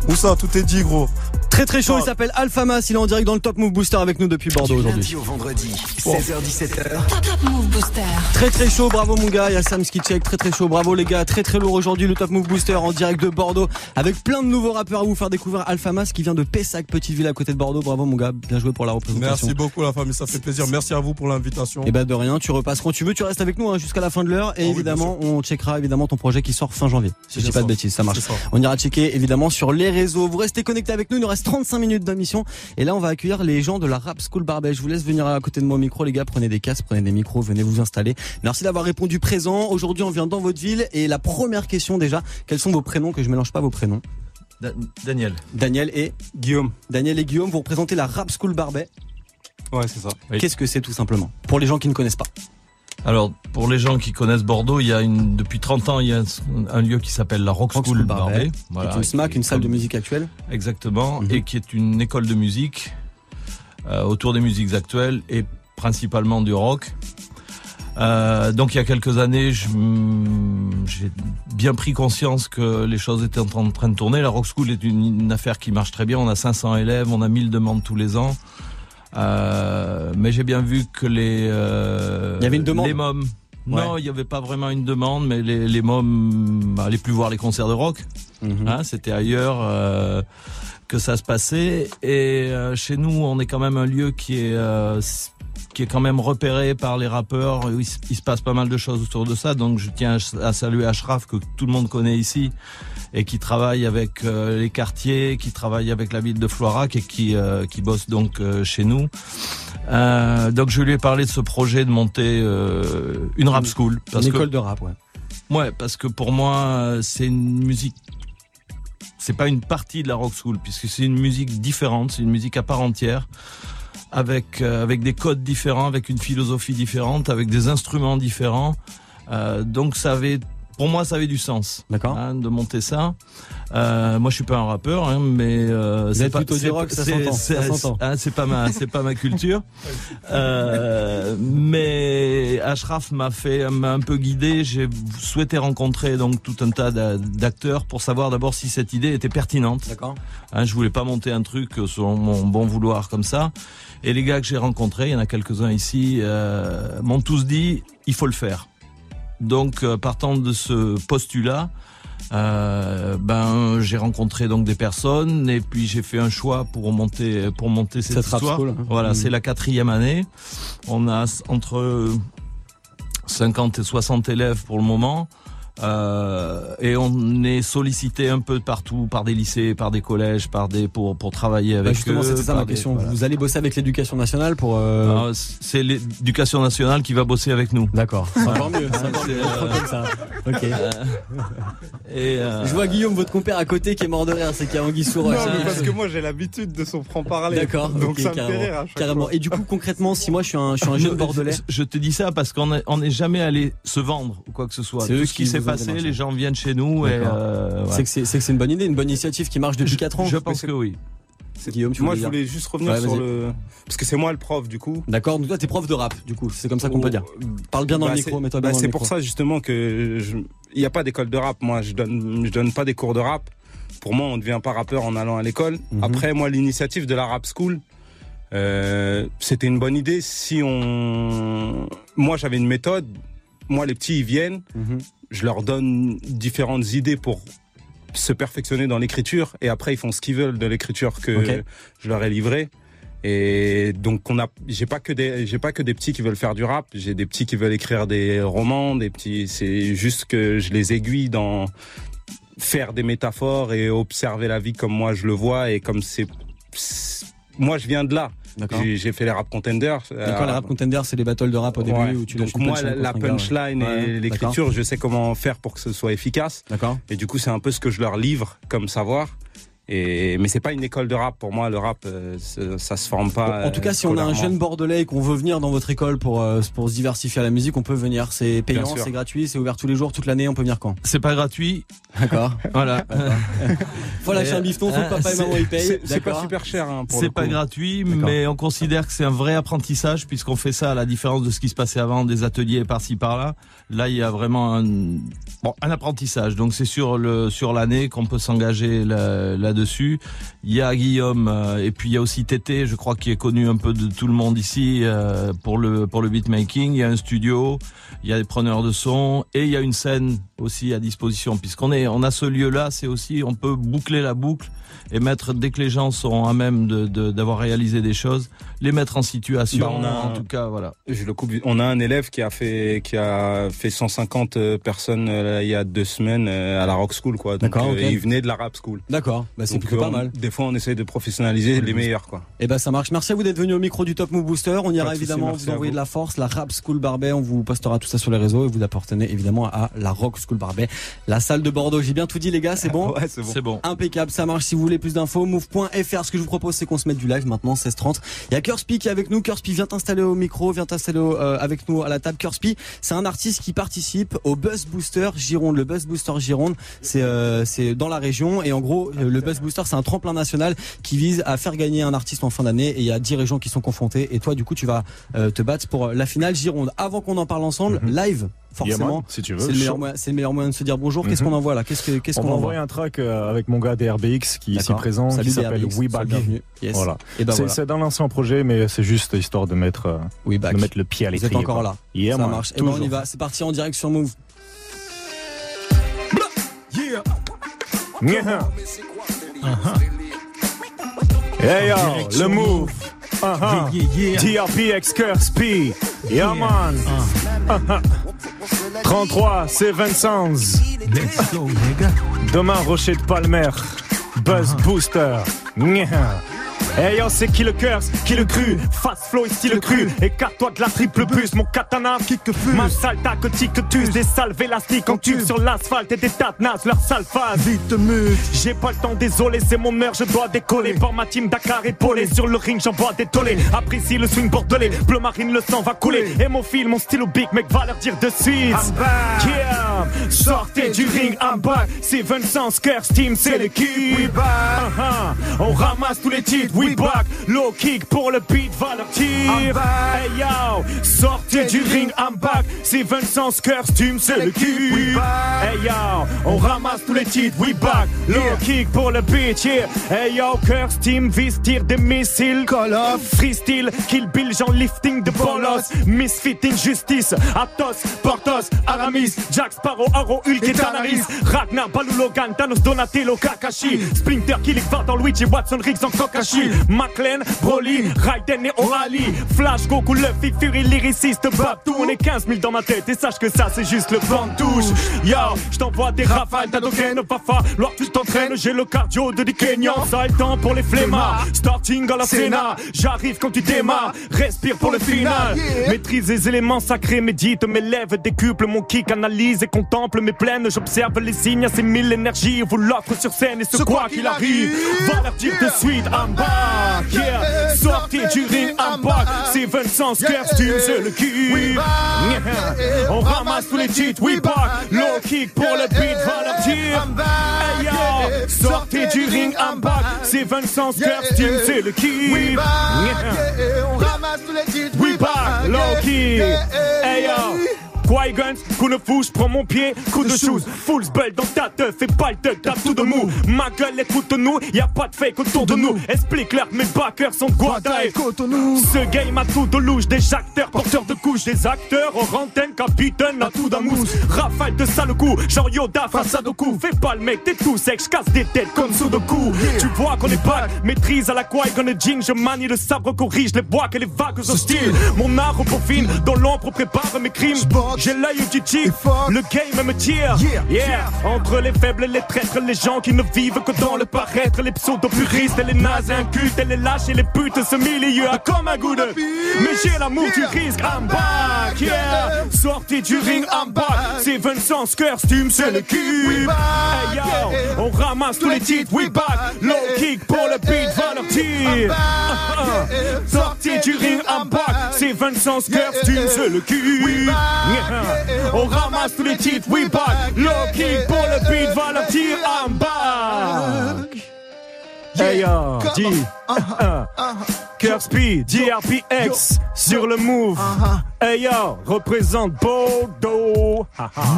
Où ça Tout est dit, gros. Très très chaud, il s'appelle Alpha Mas, il est en direct dans le Top Move Booster avec nous depuis Bordeaux aujourd'hui. lundi au vendredi, 16h17h. Top Top Move Booster. Très très chaud, bravo mon gars, il y a Sam Skitchek, très très chaud, bravo les gars, très très lourd aujourd'hui le Top Move Booster en direct de Bordeaux avec plein de nouveaux rappeurs à vous faire découvrir Alpha Mas qui vient de Pessac, petite ville à côté de Bordeaux, bravo mon gars, bien joué pour la représentation. Merci beaucoup, la famille. Ça fait plaisir. Merci à vous pour l'invitation. Et bah de rien, tu repasses quand tu veux, tu restes avec nous hein, jusqu'à la fin de l'heure et Ah oui, évidemment on checkera évidemment ton projet qui sort fin janvier. Si je dis pas de bêtises, ça marche. Ça. On ira checker évidemment sur les réseaux. Vous restez connectés avec nous, il nous reste 35 minutes d'émission et là on va accueillir les gens de la Rap School Barbet. Je vous laisse venir à côté de moi au micro les gars, prenez des casques, prenez des micros, venez vous installer. Merci d'avoir répondu présent. Aujourd'hui on vient dans votre ville et la première question déjà, quels sont vos prénoms? Que je mélange pas vos prénoms Da- Daniel. Daniel et Guillaume. Daniel et Guillaume, vous représentez la Rap School Barbet. Ouais, c'est ça. Qu'est-ce que c'est tout simplement? Pour les gens qui ne connaissent pas. Alors, pour les gens qui connaissent Bordeaux, il y a une, depuis 30 ans, il y a un, un lieu qui s'appelle la Rock Rock School, School Barbet, qui est une SMAC, qui est une salle de musique actuelle. Exactement. Mhm. Et qui est une école de musique euh, autour des musiques actuelles et principalement du rock. Euh, donc il y a quelques années, j'ai bien pris conscience que les choses étaient en train- en train de tourner. La Rock School est une, une affaire qui marche très bien. On a 500 élèves, on a 1000 demandes tous les ans. Euh, mais j'ai bien vu que les euh, Il y avait une demande les mômes. Non, il n'y avait pas vraiment une demande, mais les, les mômes allaient plus voir les concerts de rock. Mhm. Hein, C'était ailleurs euh, que ça se passait. Et euh, chez nous, on est quand même un lieu qui est euh, qui est quand même repéré par les rappeurs. Il se passe pas mal de choses autour de ça. Donc je tiens à saluer Ashraf que tout le monde connaît ici et qui travaille avec euh, les quartiers, qui travaille avec la ville de Floirac et qui euh, qui bosse donc euh, chez nous. Donc je lui ai parlé de ce projet de monter une rap school parce Une que école de rap, ouais. Ouais, parce que pour moi, c'est une musique. C'est pas une partie de la rock school, puisque c'est une musique différente, c'est une musique à part entière, avec euh, avec des codes différents, avec une philosophie différente, avec des instruments différents. Euh, donc ça avait, pour moi, ça avait du sens. D'accord. hein, de monter ça. Euh, moi, je suis pas un rappeur, hein, mais euh, c'est pas c'est rock, pas- ma c'est pas ma culture. Euh, mais Ashraf m'a fait m'a un peu guidé. J'ai souhaité rencontrer donc tout un tas d'a- d'acteurs pour savoir d'abord si cette idée était pertinente. D'accord. Hein, je voulais pas monter un truc selon mon bon vouloir comme ça. Et les gars que j'ai rencontrés, il y en a quelques-uns ici, euh, m'ont tous dit il faut le faire. Donc euh, partant de ce postulat, euh, ben j'ai rencontré donc des personnes et puis j'ai fait un choix pour monter pour monter cette, Cette histoire. school, hein. Voilà, Mhm. c'est la quatrième année. On a entre 50 et 60 élèves pour le moment. Euh, et on est sollicité un peu partout par des lycées, par des collèges, par des pour pour travailler Bah, avec justement, eux. c'était ça ma des- question. voilà. Vous allez bosser avec l'éducation nationale pour. euh, Alors, c'est l'éducation nationale qui va bosser avec nous. D'accord. C'est encore mieux. Encore euh, ça. Ok. Et euh, Je vois Guillaume, votre compère à côté, qui est mort de rire. C'est qu'il y a Anguille. Non, mais parce que moi j'ai l'habitude de son franc-parler. D'accord. Donc ok, ça me carrément. fait rire à chaque Carrément. fois. Et du coup, concrètement, si moi je suis un, je suis un jeune bordelais. Je te dis ça parce qu'on est- on n'est jamais allé se vendre ou quoi que ce soit. C'est eux qui s'est passé, les gens viennent chez nous et euh, C'est ouais. que c'est c'est que c'est une bonne idée, une bonne initiative qui marche depuis 4 ans. je pense que oui. Guillaume, tu Moi je dire voulais juste revenir Ouais, sur le. Parce que c'est moi le prof du coup. D'accord. Donc toi, t'es prof de rap. Du coup, c'est comme ça qu'on peut dire. Parle bien dans Bah, le micro, c'est- mets-toi bah, bien dans le C'est micro. pour ça justement que je- il n'y a pas d'école de rap. Moi, je donne, je donne pas des cours de rap. Pour moi, on ne devient pas rappeur en allant à l'école. Mhm. Après, moi, l'initiative de la rap school, euh, c'était une bonne idée. Si on, moi, j'avais une méthode. Moi, les petits, ils viennent. Mhm. Je leur donne différentes idées pour se perfectionner dans l'écriture. Et après, ils font ce qu'ils veulent de l'écriture que je leur ai livré. Et donc on a, j'ai pas que des, j'ai pas que des petits qui veulent faire du rap. J'ai des petits qui veulent écrire des romans, des petits. C'est juste que je les aiguille dans faire des métaphores et observer la vie comme moi je le vois et comme c'est- moi je viens de là. J'ai, fait les rap contenders. D'accord, Euh, les rap contenders, c'est les battles de rap au début ouais. où tu Donc moi, punchline la, punchline Ouais, et l'écriture, je sais comment faire pour que ce soit efficace. D'accord. Et du coup, c'est un peu ce que je leur livre comme savoir. Et mais c'est pas une école de rap pour moi. Le rap, euh, ça, se forme pas. En tout cas, si on a un jeune bordelais et qu'on veut venir dans votre école pour, euh, pour se diversifier à la musique, on peut venir. C'est payant, c'est gratuit, c'est ouvert tous les jours, toute l'année. On peut venir quand? C'est pas gratuit. D'accord. Voilà. Faut lâcher un bifton, faut que papa et C'est- maman y payent. C'est pas super cher hein, C'est pas gratuit, mais on considère que c'est un vrai apprentissage puisqu'on fait ça à la différence de ce qui se passait avant, des ateliers par-ci par-là. Là, il y a vraiment un, bon, un apprentissage. Donc c'est sur le sur l'année qu'on peut s'engager là- Il y a Guillaume euh, et puis il y a aussi Tété, je crois, qui est connu un peu de tout le monde ici euh, pour le pour le beatmaking. Il y a un studio, il y a des preneurs de son et il y a une scène aussi à disposition puisqu'on est on a ce lieu-là. C'est aussi on peut boucler la boucle et mettre dès que les gens sont à même de de- d'avoir réalisé des choses, les mettre en situation. Bah, on a en un- tout cas, voilà. Je le coupe. On a un élève qui a fait qui a fait 150 personnes euh, il y a deux semaines euh, à la Rock School quoi. Donc D'accord, euh, il venait de la Rap School. D'accord. Bah, c'est Donc, plutôt euh, pas mal. Des fois on essaye de professionnaliser les meilleurs quoi. Et ben ça marche. Merci à vous d'être venu au micro du Top Move Booster. On ira évidemment vous envoyer vous. de la force, la Rap School Barbet. On vous postera tout ça sur les réseaux et vous appartenez évidemment à la Rock School Barbet, la salle de Bordeaux. J'ai bien tout dit les gars, c'est bon? Ouais, c'est bon. C'est bon. Impeccable, ça marche. Si vous voulez plus d'infos, move.fr. Ce que je vous propose, c'est qu'on se mette du live maintenant, 16h30. Il y a Kurspi qui est avec nous. Kurspi, viens t'installer au micro, viens t'installer euh, avec nous à la table. Kurspi, c'est un artiste qui participe au Buzz Booster Gironde. Le Buzz Booster Gironde, c'est euh, c'est dans la région et en gros, le Buzz Booster, c'est un tremplin national qui vise à faire gagner un artiste en fin d'année. Et il y a 10 régions qui sont confrontées. Et toi, du coup, tu vas euh, te battre pour la finale Gironde. Avant qu'on en parle ensemble, live, forcément. Si tu veux. C'est le, meilleur moyen, c'est le meilleur moyen de se dire bonjour. Qu'est-ce Mhm. qu'on envoie là? Qu'est-ce que- qu'est-ce On qu'on va envoie? envoyer un track euh, avec mon gars DRBX qui est ici présent, Salut qui s'appelle We Back. bienvenu. Yes. Voilà. Et ben c'est voilà. c'est dans l'ancien projet, mais c'est juste histoire de mettre, euh, We back. de mettre le pied à Vous l'étrier. êtes encore quoi. là. Yeah, ça man, marche. Et ben on y va. C'est parti en direct sur Move. Yeah. Hey yo, le move. Uh-huh. TRPX Curse P. Yeah man. Uh-huh. 33, c'est Vincent. Demain, Rocher de Palmer. Buzz Booster. Yo, c'est qui le curse, qui le cru, fast flow et style cru, écarte-toi de la triple bus, mon katana qui que fuse, ma salta que tic que tue, des salves élastiques en tube sur l'asphalte et des tas de leur sale phase, vite mute, j'ai pas le temps, désolé, c'est mon heure, je dois décoller, pour ma team Dakar épaulé, sur le ring j'envoie des tollés, apprécie le swing bordelais, bleu marine, le sang va couler, et mon fil, mon stylo big, mec va leur dire de suite, yeah, sortez du ring, I'm back, c'est Vincent, Curse Team, c'est l'équipe, Uh-huh. on ramasse tous les titres, we back, low kick pour le beat, va hey yo, sortez du ring, I'm back, c'est Vincent, Curse Team, c'est l'équipe, hey yo, on ramasse tous les titres, we back, low kick pour le beat, yeah, hey yo, Curse Team, vise, tire des missiles, call off, freestyle, kill bill, Jean lifting de bolos, misfitting justice, Athos, Portos, Aramis, Jack Sparrow, Arrow, Hulk et Tanaris, Ragnar, Balou, Logan, Thanos, Donatello, Kakashi, Splinter, Killing, Vardan, Luigi, Watson, Riggs en Kokashi, McLean, Broly, Raiden et Orali, Flash, Goku, Luffy, Fury, lyriciste, Babtou, on est 15 000 dans ma tête. Et sache que ça c'est juste le touche. Yo, je t'envoie des rafales, t'as d'aucun va falloir que tu t'entraînes, j'ai le cardio de des Kenyans, ça est le temps pour les flemmards, starting à la Sénat, j'arrive quand tu démarres, respire pour le final, maîtrise les éléments sacrés, médite mes lèvres, décuple mon kick, analyse et contemple mes plaines, j'observe les signes, c'est mille énergies, vous l'offre sur scène. Et ce quoi qu'il arrive, va leur dire de suite, I'm back, yeah, sortez du ring, I'm back, c'est Vincent tu c'est le kick, Yeah. on ramasse tous les titres, we back, low kick pour le beat, va leur dire, hey yo, sortez du ring, I'm back, c'est Vincent Curse, tu c'est le kick, Yeah. on ramasse tous les titres. We back, low key. Hey yo. Qui-Guns, coup de fou, prends mon pied, coup de shoes, full belt dans ta teuf, fais pas le tuck, t'as tout de mou. Ma gueule, écoute-nous, y a pas de fake autour de nous. Explique-leur, mes backers sont Guada et Cotonou. Ce game a tout de louche, des acteurs, porteurs de couches, des acteurs, antenne, capitaine, à tout d'un mousse. Rafale de sale coup, genre Yoda face à Doku. Fais pas le mec, t'es tout sec, j'casse des têtes comme Sudoku. Tu vois qu'on est pas maîtrise à la Qui-Gon et Jing, je manie le sabre, corrige les bois que les vagues hostiles. Mon art au peaufine, dans l'ombre prépare mes crimes. J'ai l'œil qui tire. Le game me tire. Yeah. Entre les faibles et les traîtres, les gens qui ne vivent que dans le paraître, les pseudo-puristes et les nazes incultes et les lâches et les putes, ce milieu a comme un goût de Mais j'ai l'amour du risque, I'm back, yeah. Sorti du ring, I'm back. C'est Vincent costume, c'est le cul. Hey yo, on ramasse tous les titres, we back. Low kick pour le beat, va leur dire. Sorti du ring, I'm back. C'est Vincent costume, c'est le cul. On ramasse tous les titres, we back. Low kick pour le beat, va leur dire, I'm back. Hey yo, D, Kirksby, DRPX, sur le move. Hey yo, représente Bordeaux.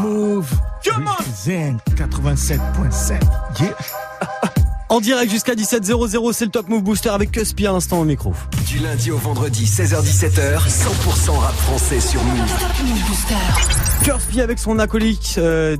Move. Come on. Zen 87.7. Yeah. En direct jusqu'à 17h00, c'est le Top Move Booster avec Cuspi à l'instant au micro. Du lundi au vendredi, 16h17h, 100% rap français sur Move. Top Move Booster. Cuspi avec son acolyte euh,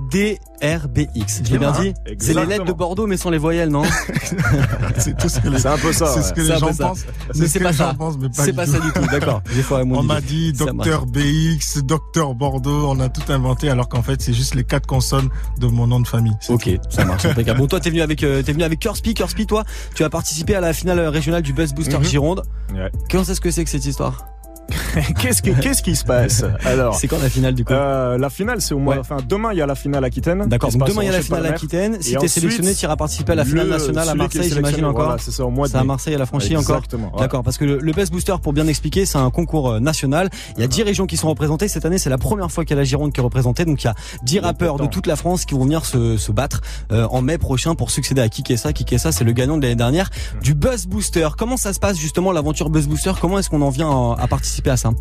DRBX. Je l'ai bien dit C'est les lettres de Bordeaux mais sans les voyelles, non C'est tout ce que les, C'est un peu ça. c'est ce que les gens ça. pensent. Mais ce c'est que pas les ça. gens pensent, mais pas C'est du pas tout. ça du tout, d'accord. On m'a dit docteur BX, docteur Bordeaux, on a tout inventé alors qu'en fait c'est juste les quatre consonnes de mon nom de famille. Ok, ça marche. impeccable. Bon, toi, t'es venu avec, euh, t'es venu avec Curspi. Curspi, toi, tu as participé à la finale régionale du Buzz Booster Mhm. Gironde. Ouais. Comment c'est ce que c'est que cette histoire? Qu'est-ce qui, qu'est-ce qui se passe Alors, C'est quand la finale du coup euh, la finale, c'est au mois. Ouais. Enfin, demain, il y a la finale Aquitaine. D'accord. Donc demain, il y a la finale. Aquitaine. Si t'es sélectionné, tu iras participer à la finale le- nationale à Marseille, j'imagine encore. Voilà, c'est ça, au mois C'est à. Marseille, à la franchise encore. Exactement. ouais. D'accord, parce que le, le Best Booster, pour bien expliquer, c'est un concours euh, national. Il y a 10 régions qui sont représentées. Cette année, c'est la première fois qu'il y a la Gironde qui est représentée. Donc il y a 10 rappeurs de toute la France qui vont venir se, se battre euh, en mai prochain pour succéder à Kikessa. Kikessa, c'est le gagnant de l'année dernière du Buzz Booster. Comment ça se passe justement l'aventure Buzz Booster? Comment est-ce qu'on en vient à, à participer à ça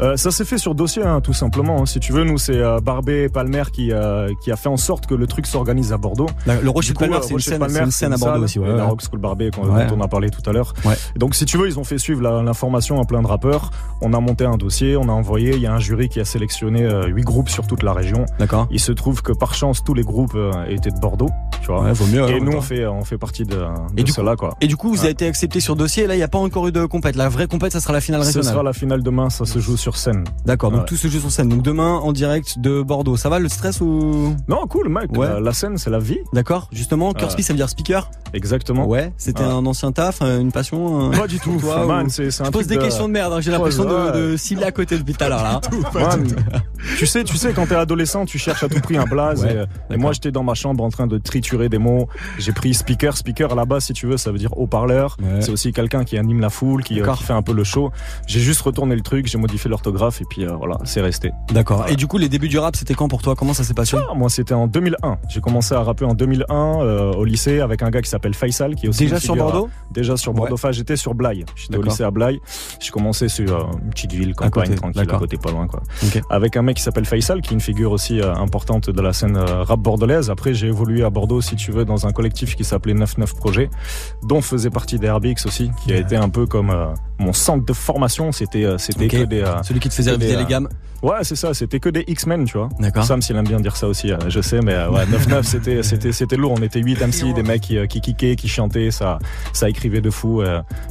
Euh, ça s'est fait sur dossier, hein, tout simplement. hein. Si tu veux, nous, c'est euh, Barbé et Palmer qui, euh, qui a fait en sorte que le truc s'organise à Bordeaux. La- Le Rocher Palmer, euh, c'est une Rocher de scène, Palmer, c'est une scène à Bordeaux salle, aussi. Ouais, et la ouais. Rock School Ouais. dont on a parlé tout à l'heure. Ouais. Donc si tu veux, ils ont fait suivre l'information à plein de rappeurs. On a monté un dossier, on a envoyé. Il y a un jury qui a sélectionné huit groupes sur toute la région. D'accord. Il se trouve que par chance, tous les groupes étaient de Bordeaux. Tu vois. Ouais, vaut mieux. et nous, on fait, on fait partie de, de Et du cela, quoi. Et du coup, vous Ouais. avez été accepté sur dossier. Là, il n'y a pas encore eu de compète. La vraie compète, ça sera la finale Ce régionale. sera la finale demain, ça se joue sur scène. D'accord. Donc Ouais. tout se joue sur scène. Donc demain en direct de Bordeaux. Ça va le stress ou? Non, cool, mec. Ouais. La, la scène, c'est la vie. D'accord. Justement, Curspi, ça veut dire speaker. Exactement. Ouais. C'était Ouais. un ancien taf, euh, une passion. Pas du tout. Toi, man, ou- c'est Je pose des de- questions de merde. hein. J'ai l'impression de, de cibler à côté depuis tout à l'heure là. Man, tu sais, tu sais, quand t'es adolescent, tu cherches à tout prix un blaze. Ouais, et, et moi, j'étais dans ma chambre en train de triturer des mots. J'ai pris speaker. Speaker, à la base, si tu veux, ça veut dire haut-parleur. Ouais. C'est aussi quelqu'un qui anime la foule, qui, euh, qui fait un peu le show. J'ai juste retourné le truc, j'ai modifié l'orthographe et puis euh, voilà, c'est resté. D'accord. Et du coup, les débuts du rap, c'était quand pour toi? Comment ça s'est passé? Ah, moi, c'était en 2001. J'ai commencé à rapper en 2001 euh, au lycée avec un gars qui s'appelle Faisal, qui est aussi Déjà sur Bordeaux? euh, Déjà sur Bordeaux. Ouais. Enfin, j'étais sur Blaye. J'étais au lycée à Blaye. J'ai commencé sur euh, une petite ville, campagne, tranquille, à côté, pas loin, quoi. Avec un mec qui s'appelle Faisal, qui est une figure aussi euh, importante de la scène euh, rap bordelaise. Après, j'ai évolué à Bordeaux, si tu veux, dans un collectif qui s'appelait 99 Projets, dont faisait partie DRBX aussi, qui a été un peu comme euh, mon centre de formation. C'était, euh, c'était que des. euh, Celui qui te faisait réviser les gammes. Ouais, c'est ça, c'était que des X-Men, tu vois. D'accord. Sam, s'il aime bien dire ça aussi, je sais, mais ouais, 9-9, c'était, c'était, c'était lourd. On était 8 MC, des mecs qui, qui kickaient, qui chantaient, ça, ça écrivait de fou.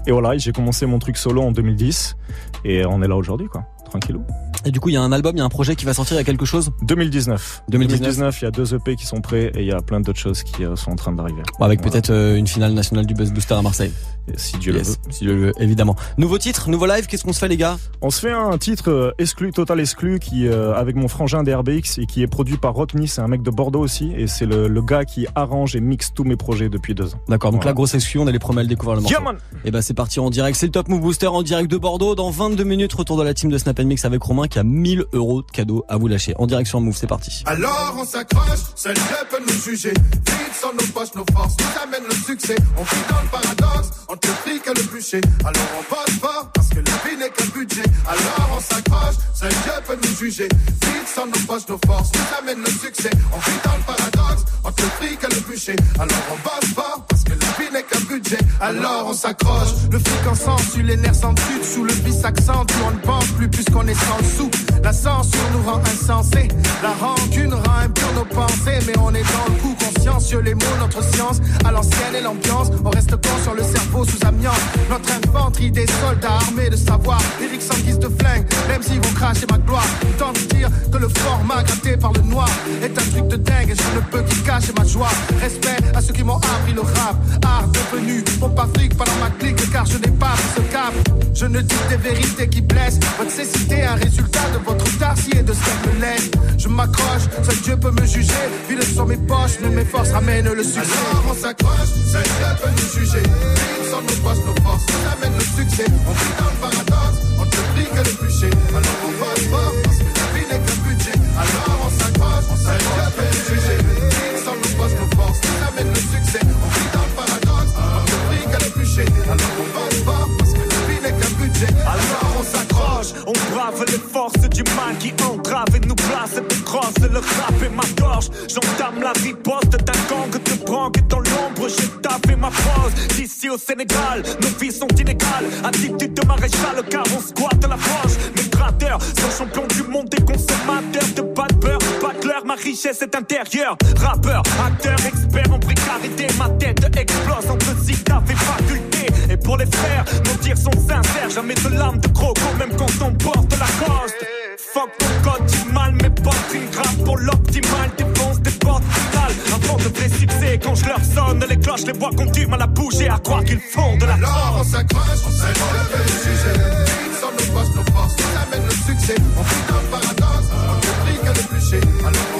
Et voilà, j'ai commencé mon truc solo en 2010, et on est là aujourd'hui, quoi. Tranquillou. Et du coup, il y a un album, il y a un projet qui va sortir. Il y a quelque chose? 2019. 2019. il y a deux EP qui sont prêts, et il y a plein d'autres choses qui euh, sont en train d'arriver. Bon, Avec Voilà. peut-être euh, une finale nationale du Buzz Booster à Marseille. Et si Dieu Yes, le veut. si Dieu le veut, évidemment. Nouveau titre, nouveau live. Qu'est-ce qu'on se fait, les gars? On se fait un titre euh, exclu, total exclu, qui euh, avec mon frangin DRBX et qui est produit par Rotmi, c'est un mec de Bordeaux aussi, et c'est le, le gars qui arrange et mixe tous mes projets depuis deux ans. D'accord. Donc Voilà. la grosse exclu, on a les premiers à le découvrir le morceau. Yeah, Et ben c'est parti en direct, c'est le Top Move Booster en direct de Bordeaux. Dans 22 minutes, retour de la team de Snap Mix avec Romain qui a 1000 euros de cadeaux à vous lâcher. En direct sur Move, c'est parti. Alors on s'accroche, Dieu peut nous juger. Vite sans nos poches, nos forces nous amènent le succès. On vit dans le paradoxe, ne te prie que le bûcher. Alors on bosse fort parce que la vie n'est qu'un budget. Alors on s'accroche, Dieu peut nous juger. Vite sans nos poches, nos forces nous amènent le succès. On vit dans le paradoxe, on te prie que le bûcher. Alors on bosse fort parce que la vie n'est qu'un budget. Alors on s'accroche, le fric ensemble sur les nerfs sans dessus dessous le vice accentue. On ne pense plus puisqu'on est sans le sou. La censure nous rend insensés. La rancune rend impure nos pensées. Mais on est dans le coup consciencieux, les mots, notre science. À l'ancienne et l'ambiance, on reste con sur le cerveau sous enseignants. Notre infanterie des soldats armés de savoir. Eric sans guise de flingue, même s'ils vont cracher ma gloire. Autant de dire que le format gratté par le noir est un truc de dingue et je ne peux qu'y cacher ma joie. Respect à ceux qui m'ont appris le rap. Art devenu pompe afrique pas dans ma clique car je n'ai pas ce cap. Je ne dis des vérités qui blessent. Votre cécité, un résultat de votre tarsi et de ce qu'elle me laisse. Je m'accroche, seul Dieu peut me juger. Vide sur mes poches, mais mes forces ramènent le succès. Alors on s'accroche, seul Dieu peut nous juger. Vide sur nos poches, nos forces nous amènent le succès. On vit dans le paradoxe, on ne prie que le bûcher. Alors on vote fort, parce que la vie n'est qu'un budget. Alors on s'accroche, seul Dieu peut nous juger. Vide sur nos poches, nos forces nous amènent le succès. On vit dans le paradoxe, on ne prie que le bûcher. Alors on vote fort, parce que la vie n'est qu'un budget. Alors on brave les forces du mal qui entravent et nous placent de crosse le rap et ma gorge. J'entame la riposte d'un gang de branque dans l'ombre. J'ai tapé ma prose. D'ici au Sénégal, nos vies sont inégales. Attitude de maréchal car on squatte la poche. Mes grateurs sont champions du monde des consommateurs de beurre. Butler, ma richesse est intérieure. Rappeur, acteur, expert en précarité. Ma tête explose entre zigzag et faculté. Et pour les frères, nos tirs sont sincères. Jamais de larmes de croco, même quand on porte la coste. Fuck ton code du mal, mes potes, une grappe pour l'optimal. Quand je leur sonne, les cloches, les du mal à bouger, à croire qu'ils font de la Alors on s'accroche, on s'accroche, le sujet. Sur nos poches, nos forces nous amènent le succès. On vit dans le paradoxe, on ne prie que le bûcher. Alors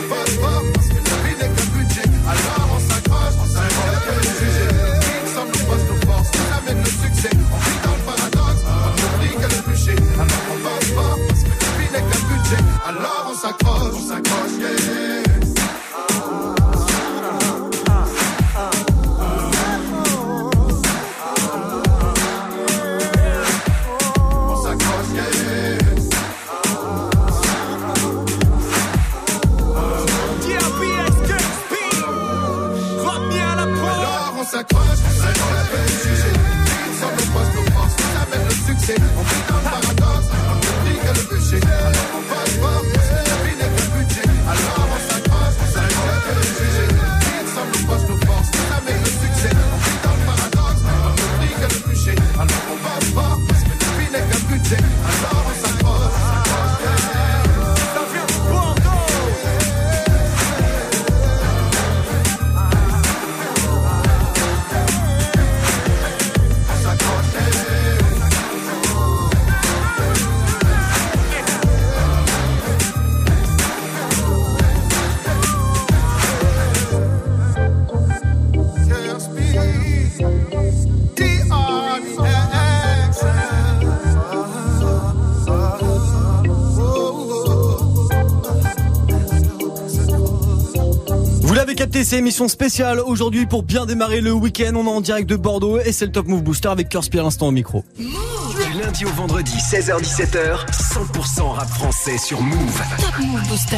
C'est émission spéciale aujourd'hui pour bien démarrer le week-end. On est en direct de Bordeaux et c'est le Top Move Booster avec Curse à l'instant au micro. Du lundi au vendredi, 16h17h, 100% rap français sur Move. Top Move Booster.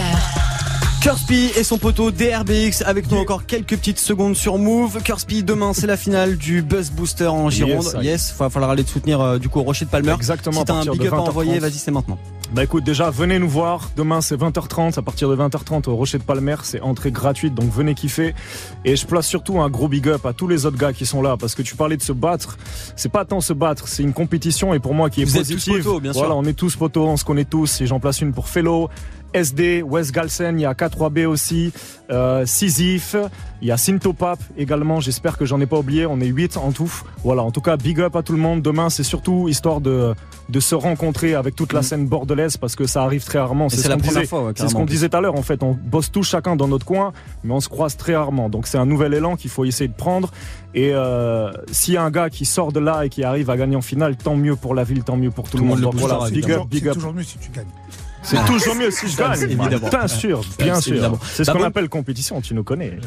Kurspi et son poteau DRBX avec nous encore quelques petites secondes sur Move. Kurspi, demain c'est la finale du Buzz Booster en Gironde. Yes, Yes, il va falloir aller te soutenir euh, du coup au Rocher de Palmer. Exactement, Si t'as un big up à 20h30. envoyer, vas-y c'est maintenant. Bah écoute, déjà, venez nous voir. Demain, c'est 20h30. À partir de 20h30 au Rocher de Palmer, c'est entrée gratuite. Donc venez kiffer. Et je place surtout un gros big up à tous les autres gars qui sont là. Parce que tu parlais de se battre. C'est pas tant se battre, c'est une compétition. Et pour moi, qui est Vous êtes tous positive. poteaux, bien sûr. voilà, on est tous poteaux, on se connaît tous. Et j'en place une pour Fellow. SD, West Galsen, il y a K3B aussi, euh, Sisyphe, il y a Syntopap également, j'espère que j'en ai pas oublié, on est 8 en tout. Voilà, en tout cas, big up à tout le monde. Demain, c'est surtout histoire de, de se rencontrer avec toute la scène bordelaise parce que ça arrive très rarement. Mm. C'est ce la qu'on première disait- fois, ouais, C'est ce plus. disait tout à l'heure, en fait, on bosse tous chacun dans notre coin, mais on se croise très rarement. Donc c'est un nouvel élan qu'il faut essayer de prendre. Et euh, s'il y a un gars qui sort de là et qui arrive à gagner en finale, tant mieux pour la ville, tant mieux pour tout, le monde. Donc voilà, big up, big up. toujours mieux si tu gagnes. C'est toujours mieux si je gagne. Évidemment. Bien sûr, bien sûr. Évidemment. C'est ce Bah qu'on bon- appelle compétition, tu nous connais.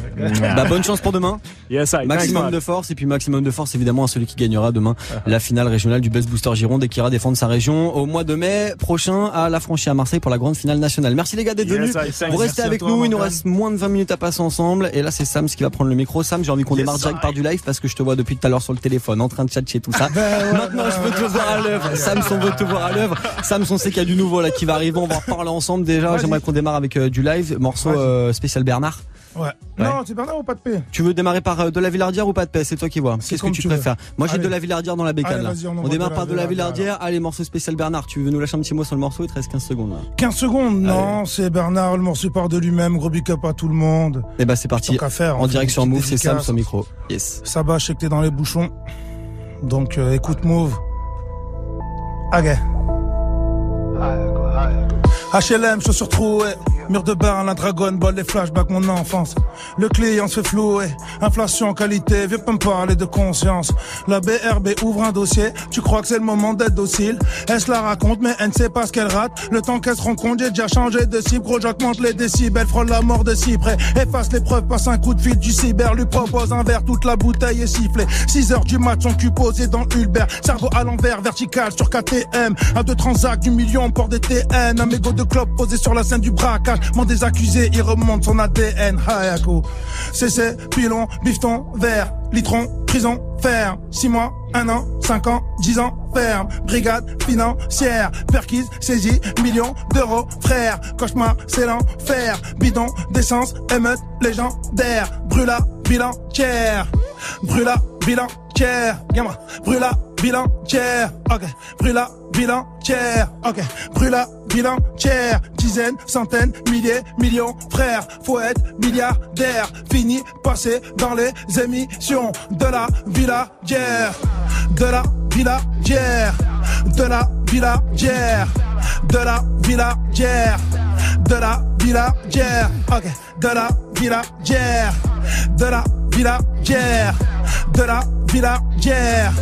Bah, bonne chance pour demain. Yes, I, Maximum de force et puis maximum de force évidemment à celui qui gagnera demain la finale régionale du Best Booster Gironde et qui ira défendre sa région au mois de mai prochain à la franchise à Marseille pour la grande finale nationale. Merci les gars d'être Yes, venus. I. Vous restez avec toi, nous, il nous reste moins de 20 minutes à passer ensemble et là c'est Sam qui va prendre le micro. Sam, j'ai envie qu'on Yes, démarre direct par du live parce que je te vois depuis tout à l'heure sur le téléphone en train de chatcher tout ça. Maintenant, je veux te voir à l'œuvre. Sam, on veut te voir à l'œuvre. Sam, on sait qu'il y a du nouveau là qui va arriver. On va en reparler ensemble déjà. J'aimerais qu'on démarre avec euh, du live, morceau euh, spécial Bernard. Ouais. Non, c'est Bernard ou pas de paix? Tu veux démarrer par euh, de la Villardière ou pas de paix? C'est toi qui vois. Qu'est-ce que tu préfères? Moi, j'ai de la Villardière dans la bécane. Allez, là. on démarre de la par de la Villardière. Allez, morceau spécial Bernard. Tu veux nous lâcher un petit mot sur le morceau? Il te reste 15 secondes. Là. 15 secondes, non, c'est Bernard, le morceau part de lui-même, gros big up à tout le monde. Et bah, c'est parti. Faire, on En fait direct sur Move, c'est Sam sur micro. Yes. Ça va, je sais que t'es dans les bouchons. Donc euh, écoute Move. Ok. HLM, chaussures trouées. Mur de bar, la Dragon Ball, les flashbacks, mon enfance. Le client se fait flouer. Inflation, qualité, viens pas me parler de conscience. La BRB ouvre un dossier. Tu crois que c'est le moment d'être docile? Elle se la raconte, mais elle ne sait pas ce qu'elle rate. Le temps qu'elle se rend compte, j'ai déjà changé de cible. Gros, j'augmente les décibels, frôle la mort de si près. Efface les preuves, passe un coup de fil du cyber. Lui propose un verre, toute la bouteille est sifflée. 6 heures du mat, son cul posé dans Ulbert. Cerveau à l'envers, vertical sur KTM. À deux transacts du million, port des TN. Un mégot de clope posé sur la scène du braquage. M'en des accusés, il remonte son ADN. Hayako. CC, pilon, bifton, vert. Litron, prison, ferme. 6 mois, 1 an, 5 ans, 10 ans, ferme. Brigade financière, perquise, saisie, millions d'euros, frère. Cauchemar, c'est l'enfer. Bidon, d'essence, émeute, légendaire. Brûla, bilan, tiers. Brûla, bilan, tiers. Gamin, brûla, bilan, tiers. Ok. Brûla, bilan, tiers. Ok. Brûla, bilan, tiers. Dizaines, centaines, milliers, millions, frères. Faut être milliardaire. Fini, passé dans les émissions de la villagère. De la villagère. De la villagère. De la villagère. De la villagère. Ok. De la villagère. De la villagère. De la villagère.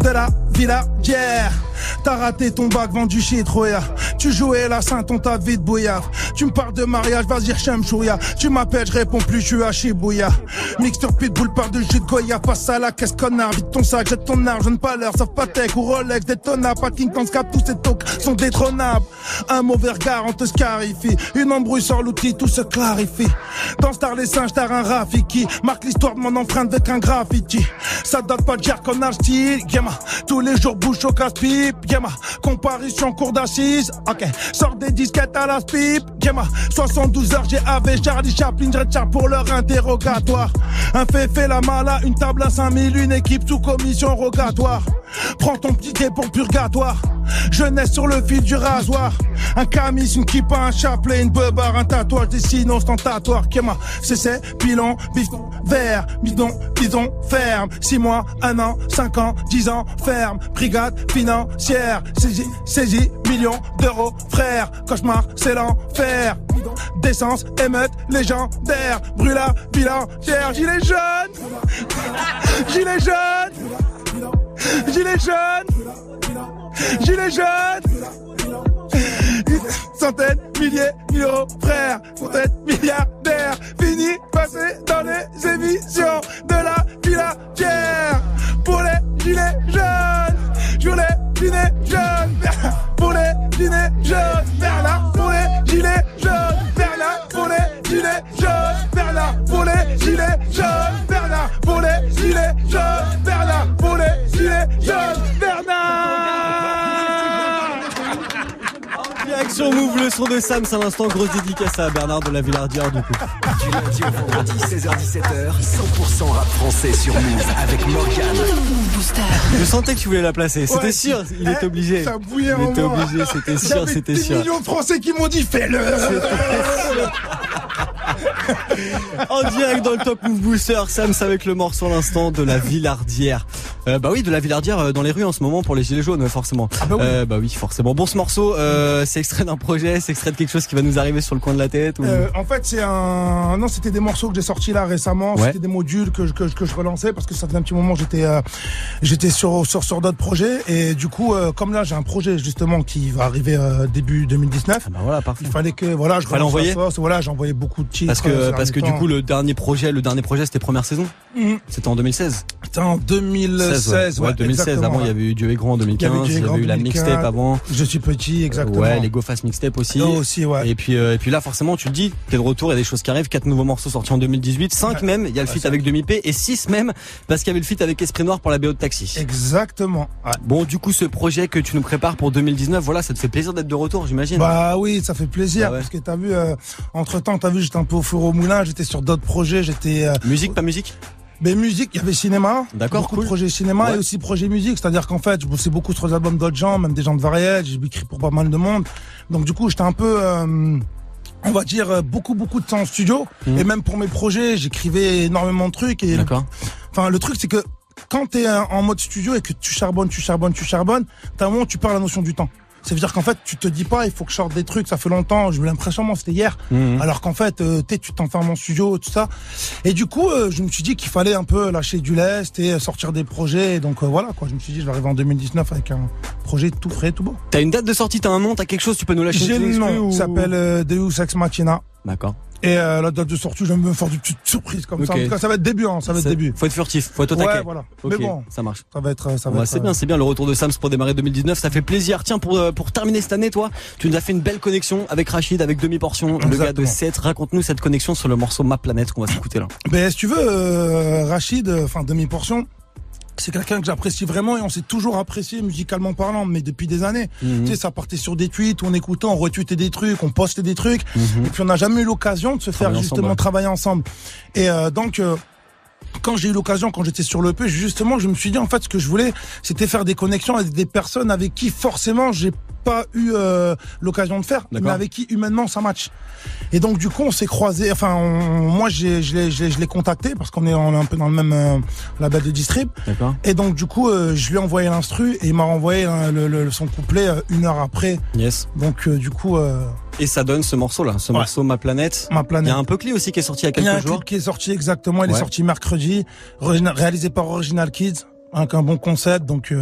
De la villagère. T'as raté ton bac vendu chez Troya. Tu jouais la sainte, on t'a vite bouillard. Tu me parles de mariage, vas-y, Rechem Chouya. Tu m'appelles, je réponds plus, je suis à Shibuya. Mixture pitbull par de jus de Goya. Passe à la caisse, connard. Vite ton sac, jette ton argent, pas l'heure. Sauf pas tech ou Rolex, détonable. Pas King Scap, tous ces tocs sont détrônables. Un mauvais regard, on te scarifie. Une embrouille sur l'outil, tout se clarifie. Dans Star les singes, t'as un Rafiki. Marque l'histoire de mon empreinte avec un graffiti. Ça date pas de dire qu'on a le style, Yama. Tous les jours bouche au casse-pipe. Comparution cour d'assises, ok. Sors des disquettes à la pipe, Yama. 72 heures, j'ai avec Charlie Chaplin, Richard pour leur interrogatoire. Un fait fait la mala, une table à 5000, une équipe sous commission rogatoire. Prends ton pour le purgatoire. Jeunesse sur le fil du rasoir. Un camis, une kippa, un chapelet, une beubare, un tatouage, des signes ostentatoires. Kema, CC, pilon, bifton, vert, bidon, bidon, ferme. 6 mois, 1 an, 5 ans, 10 ans, ferme. Brigade financière, saisie, saisie, millions d'euros, frère. Cauchemar, c'est l'enfer. D'essence, émeute, légendaire. Brûla, bilan, terre, gilet jaune. Gilet jaune. Gilet jaune. Gilet jaune Centaines, milliers, millions, frères Centaines, milliardaires. Fini, passé dans les émissions De la villagère. Pour les gilets jaunes. Je voulais dîner jaune. Pour les gilets jaunes. Bernard Pour les gilets jaunes. Bernard Pour les gilets jaunes. Bernard Pour les gilets jaunes. Bernard Pour les gilets jaunes. Bernard Pour les gilets jaunes. Bernard Réaction Move, le son de Sam, c'est un instant grosse dédicace à Bernard de la Villardière du coup. Du lundi au vendredi, 16h-17h, 100% rap français sur Move avec Morgane. Je sentais que tu voulais la placer, c'était Ouais, sûr, il eh, était obligé. Ça bouillait Il était obligé, c'était Il y sûr, avait c'était des sûr. millions de Français qui m'ont dit fais-le. En direct dans le Top Move Booster, Sam, c'est avec le morceau à l'instant de la Villardière. Euh, bah oui, de la Villardière euh, dans les rues en ce moment pour les gilets jaunes, ouais, forcément. Ah bah oui. Euh, bah oui, forcément. Bon, ce morceau, euh, c'est extrait d'un projet, c'est extrait de quelque chose qui va nous arriver sur le coin de la tête ou... Euh, en fait, c'est un. Non, c'était des morceaux que j'ai sortis là récemment. Ouais. C'était des modules que je, que, je- que je relançais parce que ça faisait un petit moment que j'étais euh, j'étais sur sur sur d'autres projets et du coup, euh, comme là, j'ai un projet justement qui va arriver euh, début 2019. Ah bah voilà, parfait. Il fallait que voilà, je Fallait envoyer. Voilà, j'ai envoyé beaucoup de. Parce que euh, parce que du coup le dernier projet, le dernier projet c'était première saison. Mhm. C'était en 2016. C'était en 2016. ouais. 2016. exactement, Avant, il y avait eu Dieu est grand en 2015. Dieu est Il y avait eu la 2015. mixtape avant. Je suis petit, exactement. Ouais, les Go Fast mixtape aussi. Oh, aussi, ouais. Et puis, euh, et puis là, forcément, tu le dis, t'es de retour, il y a des choses qui arrivent. Quatre nouveaux morceaux sortis en 2018, cinq même. Il y a le Ouais, feat avec Demi P et six même parce qu'il y avait le feat avec Esprit Noir pour la BO de Taxi. Exactement. ouais. Bon, du coup, ce projet que tu nous prépares pour 2019, voilà, ça te fait plaisir d'être de retour, j'imagine. Bah oui, ça fait plaisir Bah ouais. parce que t'as vu, entre temps, t'as vu, j'étais un peu au four au moulin, j'étais sur d'autres projets, j'étais. euh, Musique, pas musique? Mais musique, il y avait cinéma. D'accord, Beaucoup cool. de projets cinéma Ouais. et aussi projets musique. C'est-à-dire qu'en fait, je bossais beaucoup sur les albums d'autres gens, même des gens de Variette. J'ai écrit pour pas mal de monde. Donc du coup, j'étais un peu, euh, on va dire, euh, beaucoup, beaucoup de temps en studio. Mhm. Et même pour mes projets, j'écrivais énormément de trucs. Et D'accord. Enfin, le truc, c'est que quand t'es euh, en mode studio et que tu charbonnes, tu charbonnes, tu charbonnes, t'as un moment où tu perds la notion du temps. Ça veut dire qu'en fait, tu te dis pas, il faut que je sorte des trucs, ça fait longtemps, j'ai eu l'impression, moi, c'était hier. Mhm. Alors qu'en fait, euh, tu t'enfermes en studio, tout ça. Et du coup, euh, je me suis dit qu'il fallait un peu lâcher du lest et sortir des projets. Et donc euh, voilà, quoi. Je me suis dit, je vais arriver en 2019 avec un projet tout frais, tout beau. T'as une date de sortie, t'as un nom, t'as quelque chose, tu peux nous lâcher J'ai le nom, ou- s'appelle euh, Deus Ex Machina. D'accord. Et euh, la date de sortie, j'aime me faire des petites surprises comme ça. En tout cas, ça va être début, hein, ça va être début. Faut être furtif, faut être au Ouais, taquet. voilà. Ok, Mais bon, ça marche. ça va être, euh, ça va Ouais, être, c'est euh, bien, c'est bien le retour de Sams pour démarrer 2019, ça fait plaisir. Tiens, pour, euh, pour terminer cette année, toi, tu nous as fait une belle connexion avec Rachid, avec Demi-Portion, le gars de Exactement. 7. Raconte-nous cette connexion sur le morceau Ma Planète qu'on va s'écouter là. Ben, si tu veux, euh, Rachid, euh, enfin demi-portion, c'est quelqu'un que j'apprécie vraiment et on s'est toujours apprécié musicalement parlant, mais depuis des années. Mhm. Tu sais, ça partait sur des tweets, on écoutait, on retweetait des trucs, on postait des trucs, Mhm. et puis on n'a jamais eu l'occasion de se faire justement ensemble, travailler ensemble. Et euh, donc. euh, quand j'ai eu l'occasion, quand j'étais sur le P, justement, je me suis dit en fait ce que je voulais, c'était faire des connexions avec des personnes avec qui forcément j'ai pas eu euh, l'occasion de faire, mais avec qui humainement ça match. Et donc du coup on s'est croisés. Enfin on- moi j'ai je l'ai contacté parce qu'on est on est un peu dans le même euh, label de distrib. D'accord. Et donc du coup euh, je lui ai envoyé l'instru et il m'a renvoyé euh, le, le- son couplet euh, une heure après. Yes. Donc du coup Et ça donne ce morceau là, ce Ouais. morceau Ma Planète. ma Il planète. y a un peu clé aussi qui est sorti il y a Il y a un quelques jours. clip qui est sorti exactement. Il Ouais. est sorti mercredi, réalisé par Original Kids, avec un bon concept. Donc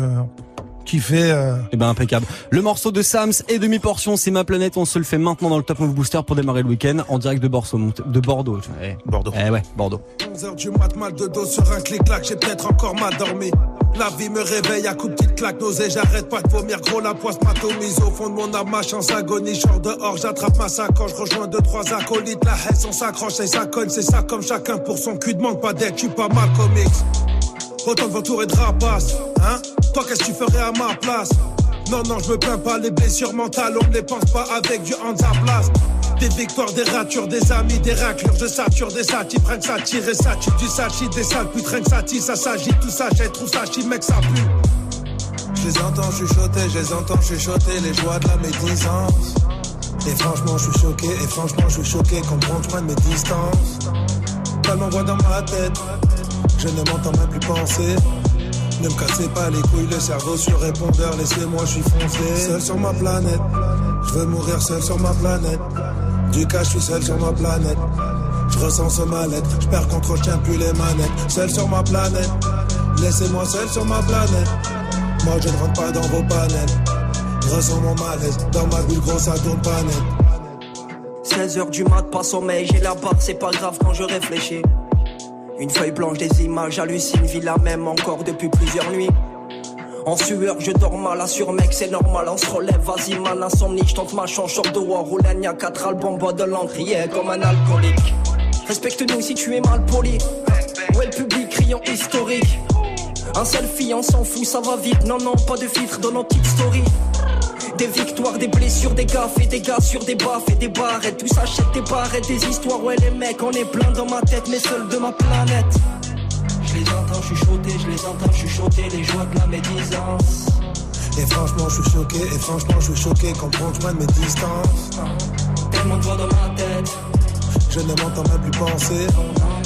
qui fait euh, Eh ben impeccable. Le morceau de Sams et demi-portion, c'est Ma Planète. On se le fait maintenant dans le Top Move Booster pour démarrer le week-end en direct de Bordeaux. De Bordeaux. Eh, Bordeaux. Eh ouais, Bordeaux. 11h du mat, mal de dos sur un clic-clac, j'ai peut-être encore mal dormi. La vie me réveille à coups de petites claques, nausée, j'arrête pas de vomir, gros la poisse m'atomise au fond de mon âme, ma chance agonie, genre dehors, j'attrape ma sacoche, rejoins deux, trois acolytes, la haine, on s'accroche et ça cogne, c'est ça comme chacun pour son cul, demande pas d'aide, tu pas mal comics. Autant de vautours et de rapaces, hein? Toi, qu'est-ce que tu ferais à ma place? Non, non, je me plains pas, les blessures mentales, on ne les pense pas avec du place. Des victoires, des ratures, des amis, des raclures, je sature des satis, prends que ça tire et ça du sachi, des sales putrains que ça ça s'agite, tout ça, j'ai trouve ça mec, ça pue. Je les entends chuchoter, je les entends chuchoter, les joies de la médisance. Et franchement, je suis choqué, et franchement, je suis choqué qu'on prend je prenne mes distances? Tellement voix dans ma tête, je ne m'entends même plus penser. Ne me cassez pas les couilles, le cerveau sur répondeur, laissez-moi, je suis foncé. Seul sur ma planète, je veux mourir seul sur ma planète. Du cas, je suis seul sur ma planète. Je ressens ce mal-être, je perds contrôle, je tiens plus les manettes. Seul sur ma planète, laissez-moi seul sur ma planète. Moi, je ne rentre pas dans vos panels. Je ressens mon malaise, dans ma bulle, gros, ça tourne pas net. 16h du mat, pas sommeil, j'ai la barre, c'est pas grave quand je réfléchis. Une feuille blanche, des images, hallucine, vis la même encore depuis plusieurs nuits. En sueur, je dors mal, assure mec, c'est normal, on se relève, vas-y man, insomnie, je tente ma chance, short de war, roule a quatre albums, bois de l'encrier comme un alcoolique. Respecte-nous si tu es mal poli. Ouais, le public? Criant historique. Un selfie, on s'en fout, ça va vite, non, non, pas de filtre dans nos petites stories. Des victoires, des blessures, des gaffes et des gars sur des baffes et des barrettes. Tout s'achète des barrettes, des histoires. Ouais, les mecs, on est plein dans ma tête, mais seul de ma planète. Je les entends chuchoter, je les entends chuchoter, les joies de la médisance. Et franchement, je suis choqué, et franchement, je suis choqué qu'on prend je prenne mes distances. Tellement de voix dans ma tête. Je ne m'entends même plus penser.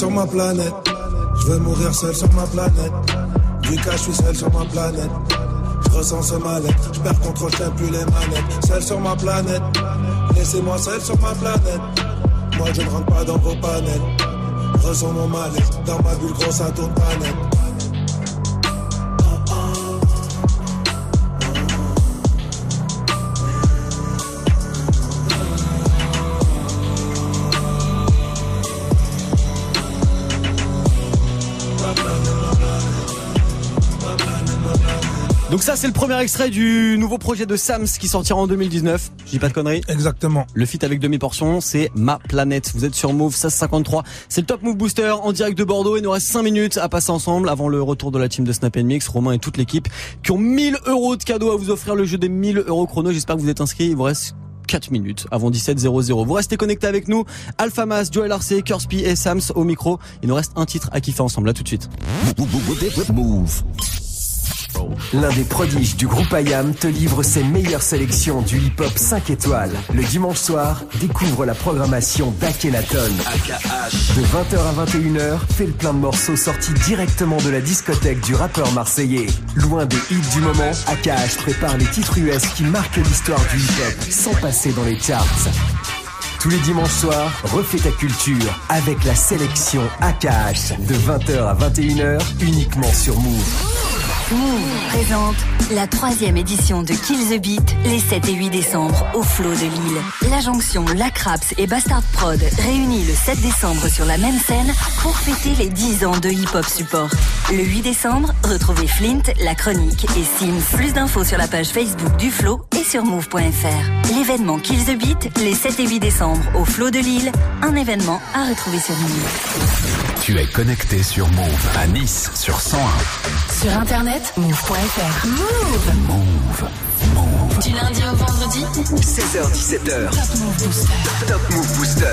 Sur ma planète. Je veux mourir seul sur ma planète. Du cas, je suis seul sur ma planète. Je ressens ce mal-être, je perds contrôle, je plus les manettes. Seul sur ma planète, laissez-moi seul sur ma planète. Moi je ne rentre pas dans vos panels. Ressens mon mal-être, dans ma bulle grosse à tourne Donc ça c'est le premier extrait du nouveau projet de Sams qui sortira en 2019. Je dis pas de conneries. Exactement. Le feat avec demi-portion, c'est Ma Planète. Vous êtes sur Move 1653. C'est le Top Move Booster en direct de Bordeaux. Il nous reste 5 minutes à passer ensemble avant le retour de la team de Snap Mix. Romain et toute l'équipe qui ont 1000 euros de cadeaux à vous offrir le jeu des 1000 euros chrono. J'espère que vous êtes inscrits. Il vous reste 4 minutes avant 17.00. Vous restez connectés avec nous. Alpha Mas, Joel Arce, Kurspi et Sams au micro. Il nous reste un titre à kiffer ensemble. À tout de suite. Move. L'un des prodiges du groupe IAM te livre ses meilleures sélections du hip-hop 5 étoiles. Le dimanche soir, découvre la programmation d'Akhenaton. De 20h à 21h, fais le plein de morceaux sortis directement de la discothèque du rappeur marseillais. Loin des hits du moment, AKH prépare les titres US qui marquent l'histoire du hip-hop sans passer dans les charts. Tous les dimanches soirs, refais ta culture avec la sélection AKH de 20h à 21h uniquement sur Move. Move présente la troisième édition de Kill the Beat les 7 et 8 décembre au Flot de Lille. La jonction La Craps et Bastard Prod réunis le 7 décembre sur la même scène pour fêter les 10 ans de hip-hop support. Le 8 décembre, retrouvez Flint, La Chronique et Sims. Plus d'infos sur la page Facebook du Flot et sur move.fr. L'événement Kill the Beat les 7 et 8 décembre au Flot de Lille, un événement à retrouver sur Move. Tu es connecté sur Move à Nice sur 101. Sur internet, move.fr. Move. Move. Du lundi au vendredi, 16h17h. Top Move Booster.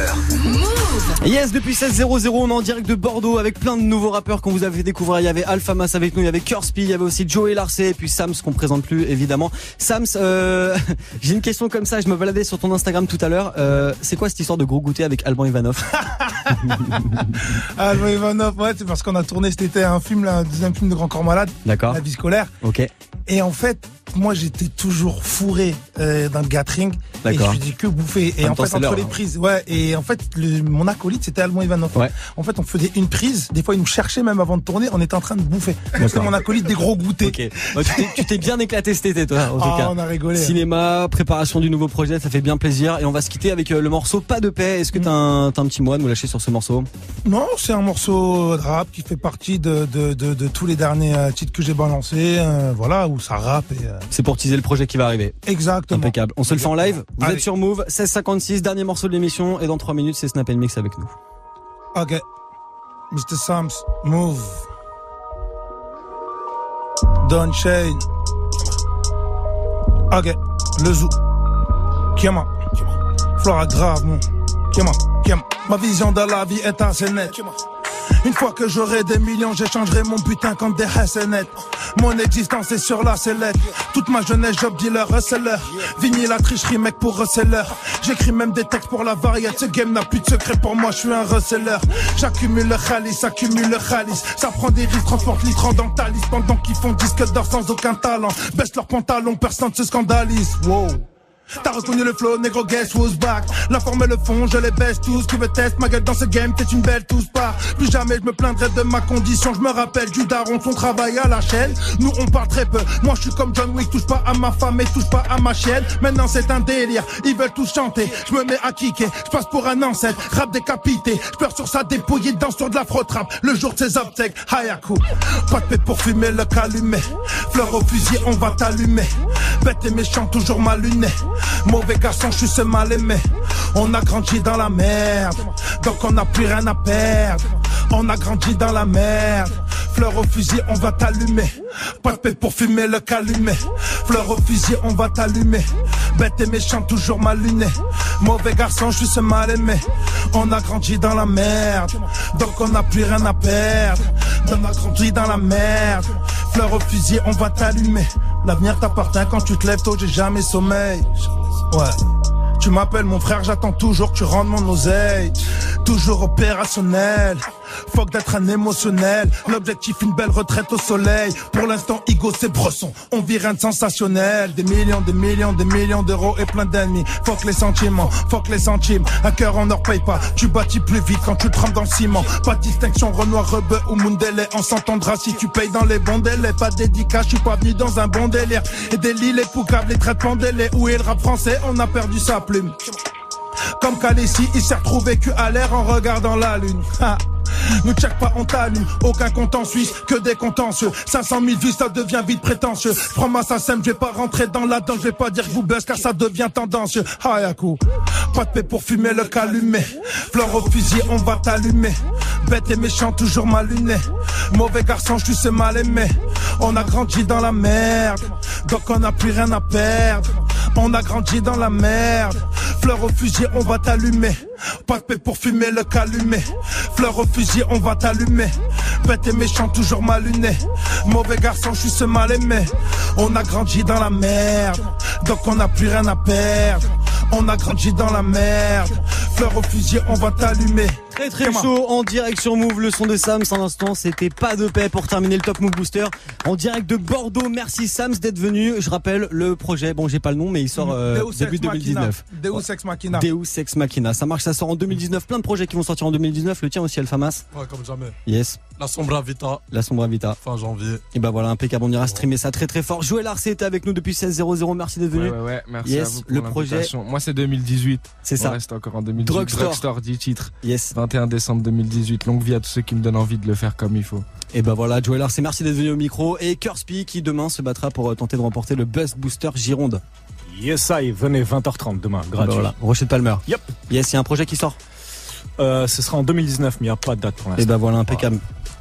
Move. Yes, depuis 16.00, on est en direct de Bordeaux avec plein de nouveaux rappeurs qu'on vous a fait découvrir. Il y avait Alpha Mas avec nous, il y avait Kurspi, il y avait aussi Joey Larcé et puis Sams qu'on présente plus évidemment. Sams, euh, j'ai une question comme ça, je me baladais sur ton Instagram tout à l'heure. Euh, c'est quoi cette histoire de gros goûter avec Alban Ivanov? Ah, Alban Ivanov, ouais, c'est parce qu'on a tourné cet été un film, là, un deuxième film de Grand Corps Malade. D'accord. La vie scolaire. Ok. Et en fait, moi, j'étais toujours fourré euh, dans le gathering. Et je dis que bouffer. En Et en temps, fait, entre les hein. prises, ouais. Et en fait, le, mon acolyte, c'était Alban Ivanov. Ouais. En fait, on faisait une prise. Des fois, il nous cherchait même avant de tourner. On était en train de bouffer. C'était D'accord. mon acolyte des gros goûters. Ouais, tu t'es- bien éclaté cet été, toi, en tout Ah, cas. on a rigolé. Cinéma, préparation du nouveau projet, ça fait bien plaisir. Et on va se quitter avec euh, le morceau Pas de paix. Est-ce que t'as un, t'as un petit mot à nous lâcher sur ce morceau? Non, c'est un morceau de rap qui fait partie de, de, de, de tous les derniers euh, titres que j'ai balancés. euh, voilà, où ça rappe. Euh, C'est pour teaser le projet qui va arriver. exactement. Impeccable. On se le fait en live. Vous Allez. êtes sur Move, 1656, dernier morceau de l'émission. Et dans 3 minutes, c'est Snap Mix avec nous. Ok. Mr. Sams, move. Don Shane. Ok. Le zoo. Kiama. Flora grave, mon. Ma vision de la vie est assez nette. Une fois que j'aurai des millions, j'échangerai mon putain contre des SNet. Mon existence est sur la sellette. Toute ma jeunesse, job dealer, reseller. Vinyle la tricherie, mec pour reseller. J'écris même des textes pour la variété. Ce game n'a plus de secret pour moi, je suis un reseller. J'accumule le khalis, accumule le khalis. Ça prend des risques, transporte litres dans talis. Pendant qu'ils font disque d'or sans aucun talent. Baisse leurs pantalons, personne ne se scandalise. Wow. T'as reconnu le flow, négro, guess who's back? La forme et le fond, je les baisse tous. Qui veut test ma gueule dans ce game, t'es une belle tous pas. Plus jamais je me plaindrai de ma condition. Je me rappelle du daron, son travail à la chaîne. Nous on parle très peu, moi je suis comme John Wick Touche pas à ma femme et touche pas à ma chienne Maintenant c'est un délire, ils veulent tous chanter. Je me mets à kicker, je passe pour un ancêtre. Rap décapité, je pleure sur sa dépouille Il danse sur de la fraude-rap, le jour de ses obsèques Hayaku, pas de paix pour fumer le calumet. Fleur au fusil, on va t'allumer. Bête et méchant, toujours mal luné Mauvais garçon, je suis ce mal aimé. On a grandi dans la merde, donc on n'a plus rien à perdre. On a grandi dans la merde. Fleur au fusil, on va t'allumer. Pas pour fumer le calumet. Fleur au fusil, on va t'allumer. Bête et méchant, toujours mal luné. Mauvais garçon, je suis ce mal aimé. On a grandi dans la merde, donc on n'a plus rien à perdre. On a grandi dans la merde. Fleur au fusil, on va t'allumer. L'avenir t'appartient quand tu te lèves tôt, j'ai jamais sommeil. Ouais. Tu m'appelles mon frère, j'attends toujours que tu rendes mon oseille. Toujours opérationnel. Fuck d'être un émotionnel. L'objectif, une belle retraite au soleil. Pour l'instant, Igo, c'est Bresson. On vit rien de sensationnel. Des millions, des millions, des millions d'euros et plein d'ennemis. Fuck les sentiments, fuck les centimes. Un cœur en or paye pas. Tu bâtis plus vite quand tu trempes dans le ciment. Pas de distinction, Renoir, Rebeu ou Mundele. On s'entendra si tu payes dans les bons délais. Pas dédicace, je suis pas venu dans un bon délire. Et des lits, les poucaves, les traitements délais. Où est le rap français? On a perdu sa plume. Comme Khaleesi, il s'est retrouvé que à l'air en regardant la lune. Ne check pas, on t'allume. Aucun compte en Suisse, que des contentieux. 500 000 vues, ça devient vite prétentieux. Prends ma SACEM, je vais pas rentrer dans la dent, je vais pas dire que vous buzz car ça devient tendancieux. Hayaku. Pas de paix pour fumer le calumet. Fleur au fusil, on va t'allumer. Bête et méchant, toujours mal luné. Mauvais garçon, je suis mal aimé. On a grandi dans la merde. Donc on n'a plus rien à perdre. On a grandi dans la merde. Fleur au fusil, on va t'allumer. Pas de paix pour fumer le calumet. Fleur au on va t'allumer. Bête et méchant, toujours mal luné. Mauvais garçon, je ce mal aimé. On a grandi dans la merde. Donc on n'a plus rien à perdre. On a grandi dans la merde. Fleur au fusil, on va t'allumer. Très très chaud en direct sur Move, le son de Sams en instant, c'était pas de paix pour terminer le Top Move Booster. En direct de Bordeaux, merci Sams d'être venu. Je rappelle le projet, bon j'ai pas le nom mais il sort euh, Deus début Ex Machina. 2019. Deus Ex Machina. Deus Ex Machina, ça marche, ça sort en 2019, plein de projets qui vont sortir en 2019, le tien aussi Alphamas. Ouais, comme jamais. Yes. La Sombra Vita, La Sombra Vita. fin janvier. Et bah voilà, impeccable, on ira streamer ça très très fort. Joël Arcé était avec nous depuis 16.00, merci d'être venu. Ouais, ouais, ouais, merci Yes, à vous pour le projet. Moi, c'est 2018. C'est On ça. reste encore en 2018. Drugstore. Drugstore, 10 titres. Yes. 21 décembre 2018. Longue vie à tous ceux qui me donnent envie de le faire comme il faut. Et bah voilà, Joël Arcé, merci d'être venu au micro. Et Kurspi qui demain se battra pour euh, tenter de remporter le Buzz Booster Gironde. Yes, I, venez 20h30 demain, Bah gratuit. voilà, Rochette Palmer. Yep. Yes, il y a un projet qui sort. Euh, ce sera en 2019, mais il n'y a pas de date pour Et l'instant. bah voilà, impeccable.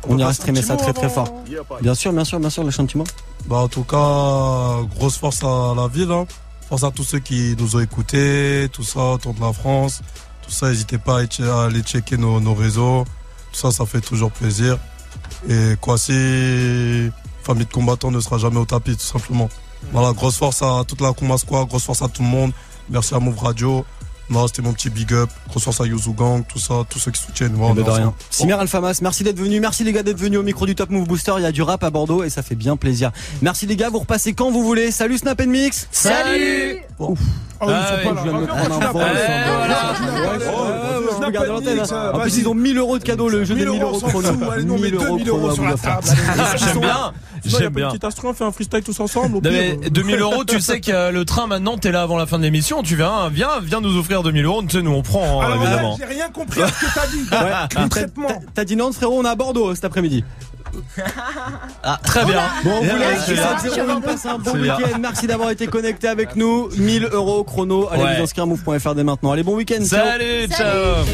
On ira streamer ça très très fort. Bien sûr, bien sûr, bien sûr, petit mot. Bah, en tout cas, grosse force à la ville. Hein. Force à tous ceux qui nous ont écoutés, tout ça autour de la France. Tout ça, n'hésitez pas à aller checker nos, réseaux. Tout ça, ça fait toujours plaisir. Et quoi, si famille de combattants ne sera jamais au tapis, tout simplement. Voilà, grosse force à toute la Squad, grosse force à tout le monde. Merci à Move Radio. Non, c'était mon petit big up. Grosse à Yuzu Gang, tout ça, tous ceux qui soutiennent. Voilà, Eh ben, on est de rien. ensemble. Simer Alphamas, merci d'être venu. Merci les gars d'être venus au micro du Top Move Booster. Il y a du rap à Bordeaux et ça fait bien plaisir. Merci les gars, vous repassez quand vous voulez. Salut Snap and Mix. Salut Ouf. Ah Ah ils sont oui, pas je viens de l'antenne, hein. En plus, ils ont 1000 euros de cadeaux, le jeu des 1000 euros chrono. fout. Allez, non, mais 1000 euros 2000 euros chrono à sur la table. Ah, J'aime bien. J'aime bien. petite instru, on fait un freestyle tous ensemble. au Non, pire. mais 2000 euros, tu sais que euh, le train maintenant, t'es là avant la fin de l'émission, tu viens, viens, viens nous offrir 2000 euros, tu sais, nous on prend, hein, Alors évidemment. j'ai rien compris à ce que t'as dit. Ouais. Traitement. T'as- T'as dit Nantes, frérot, on est à Bordeaux cet après-midi. Ah, très bien. Bon, on vous laisse. c'est bien. 7-0, passez un bon C'est bien. week-end. Merci d'avoir été connecté avec nous. 1000 euros chrono. Allez Ouais. vous inscrire à move.fr dès maintenant. Allez, bon week-end. ciao. Salut, ciao.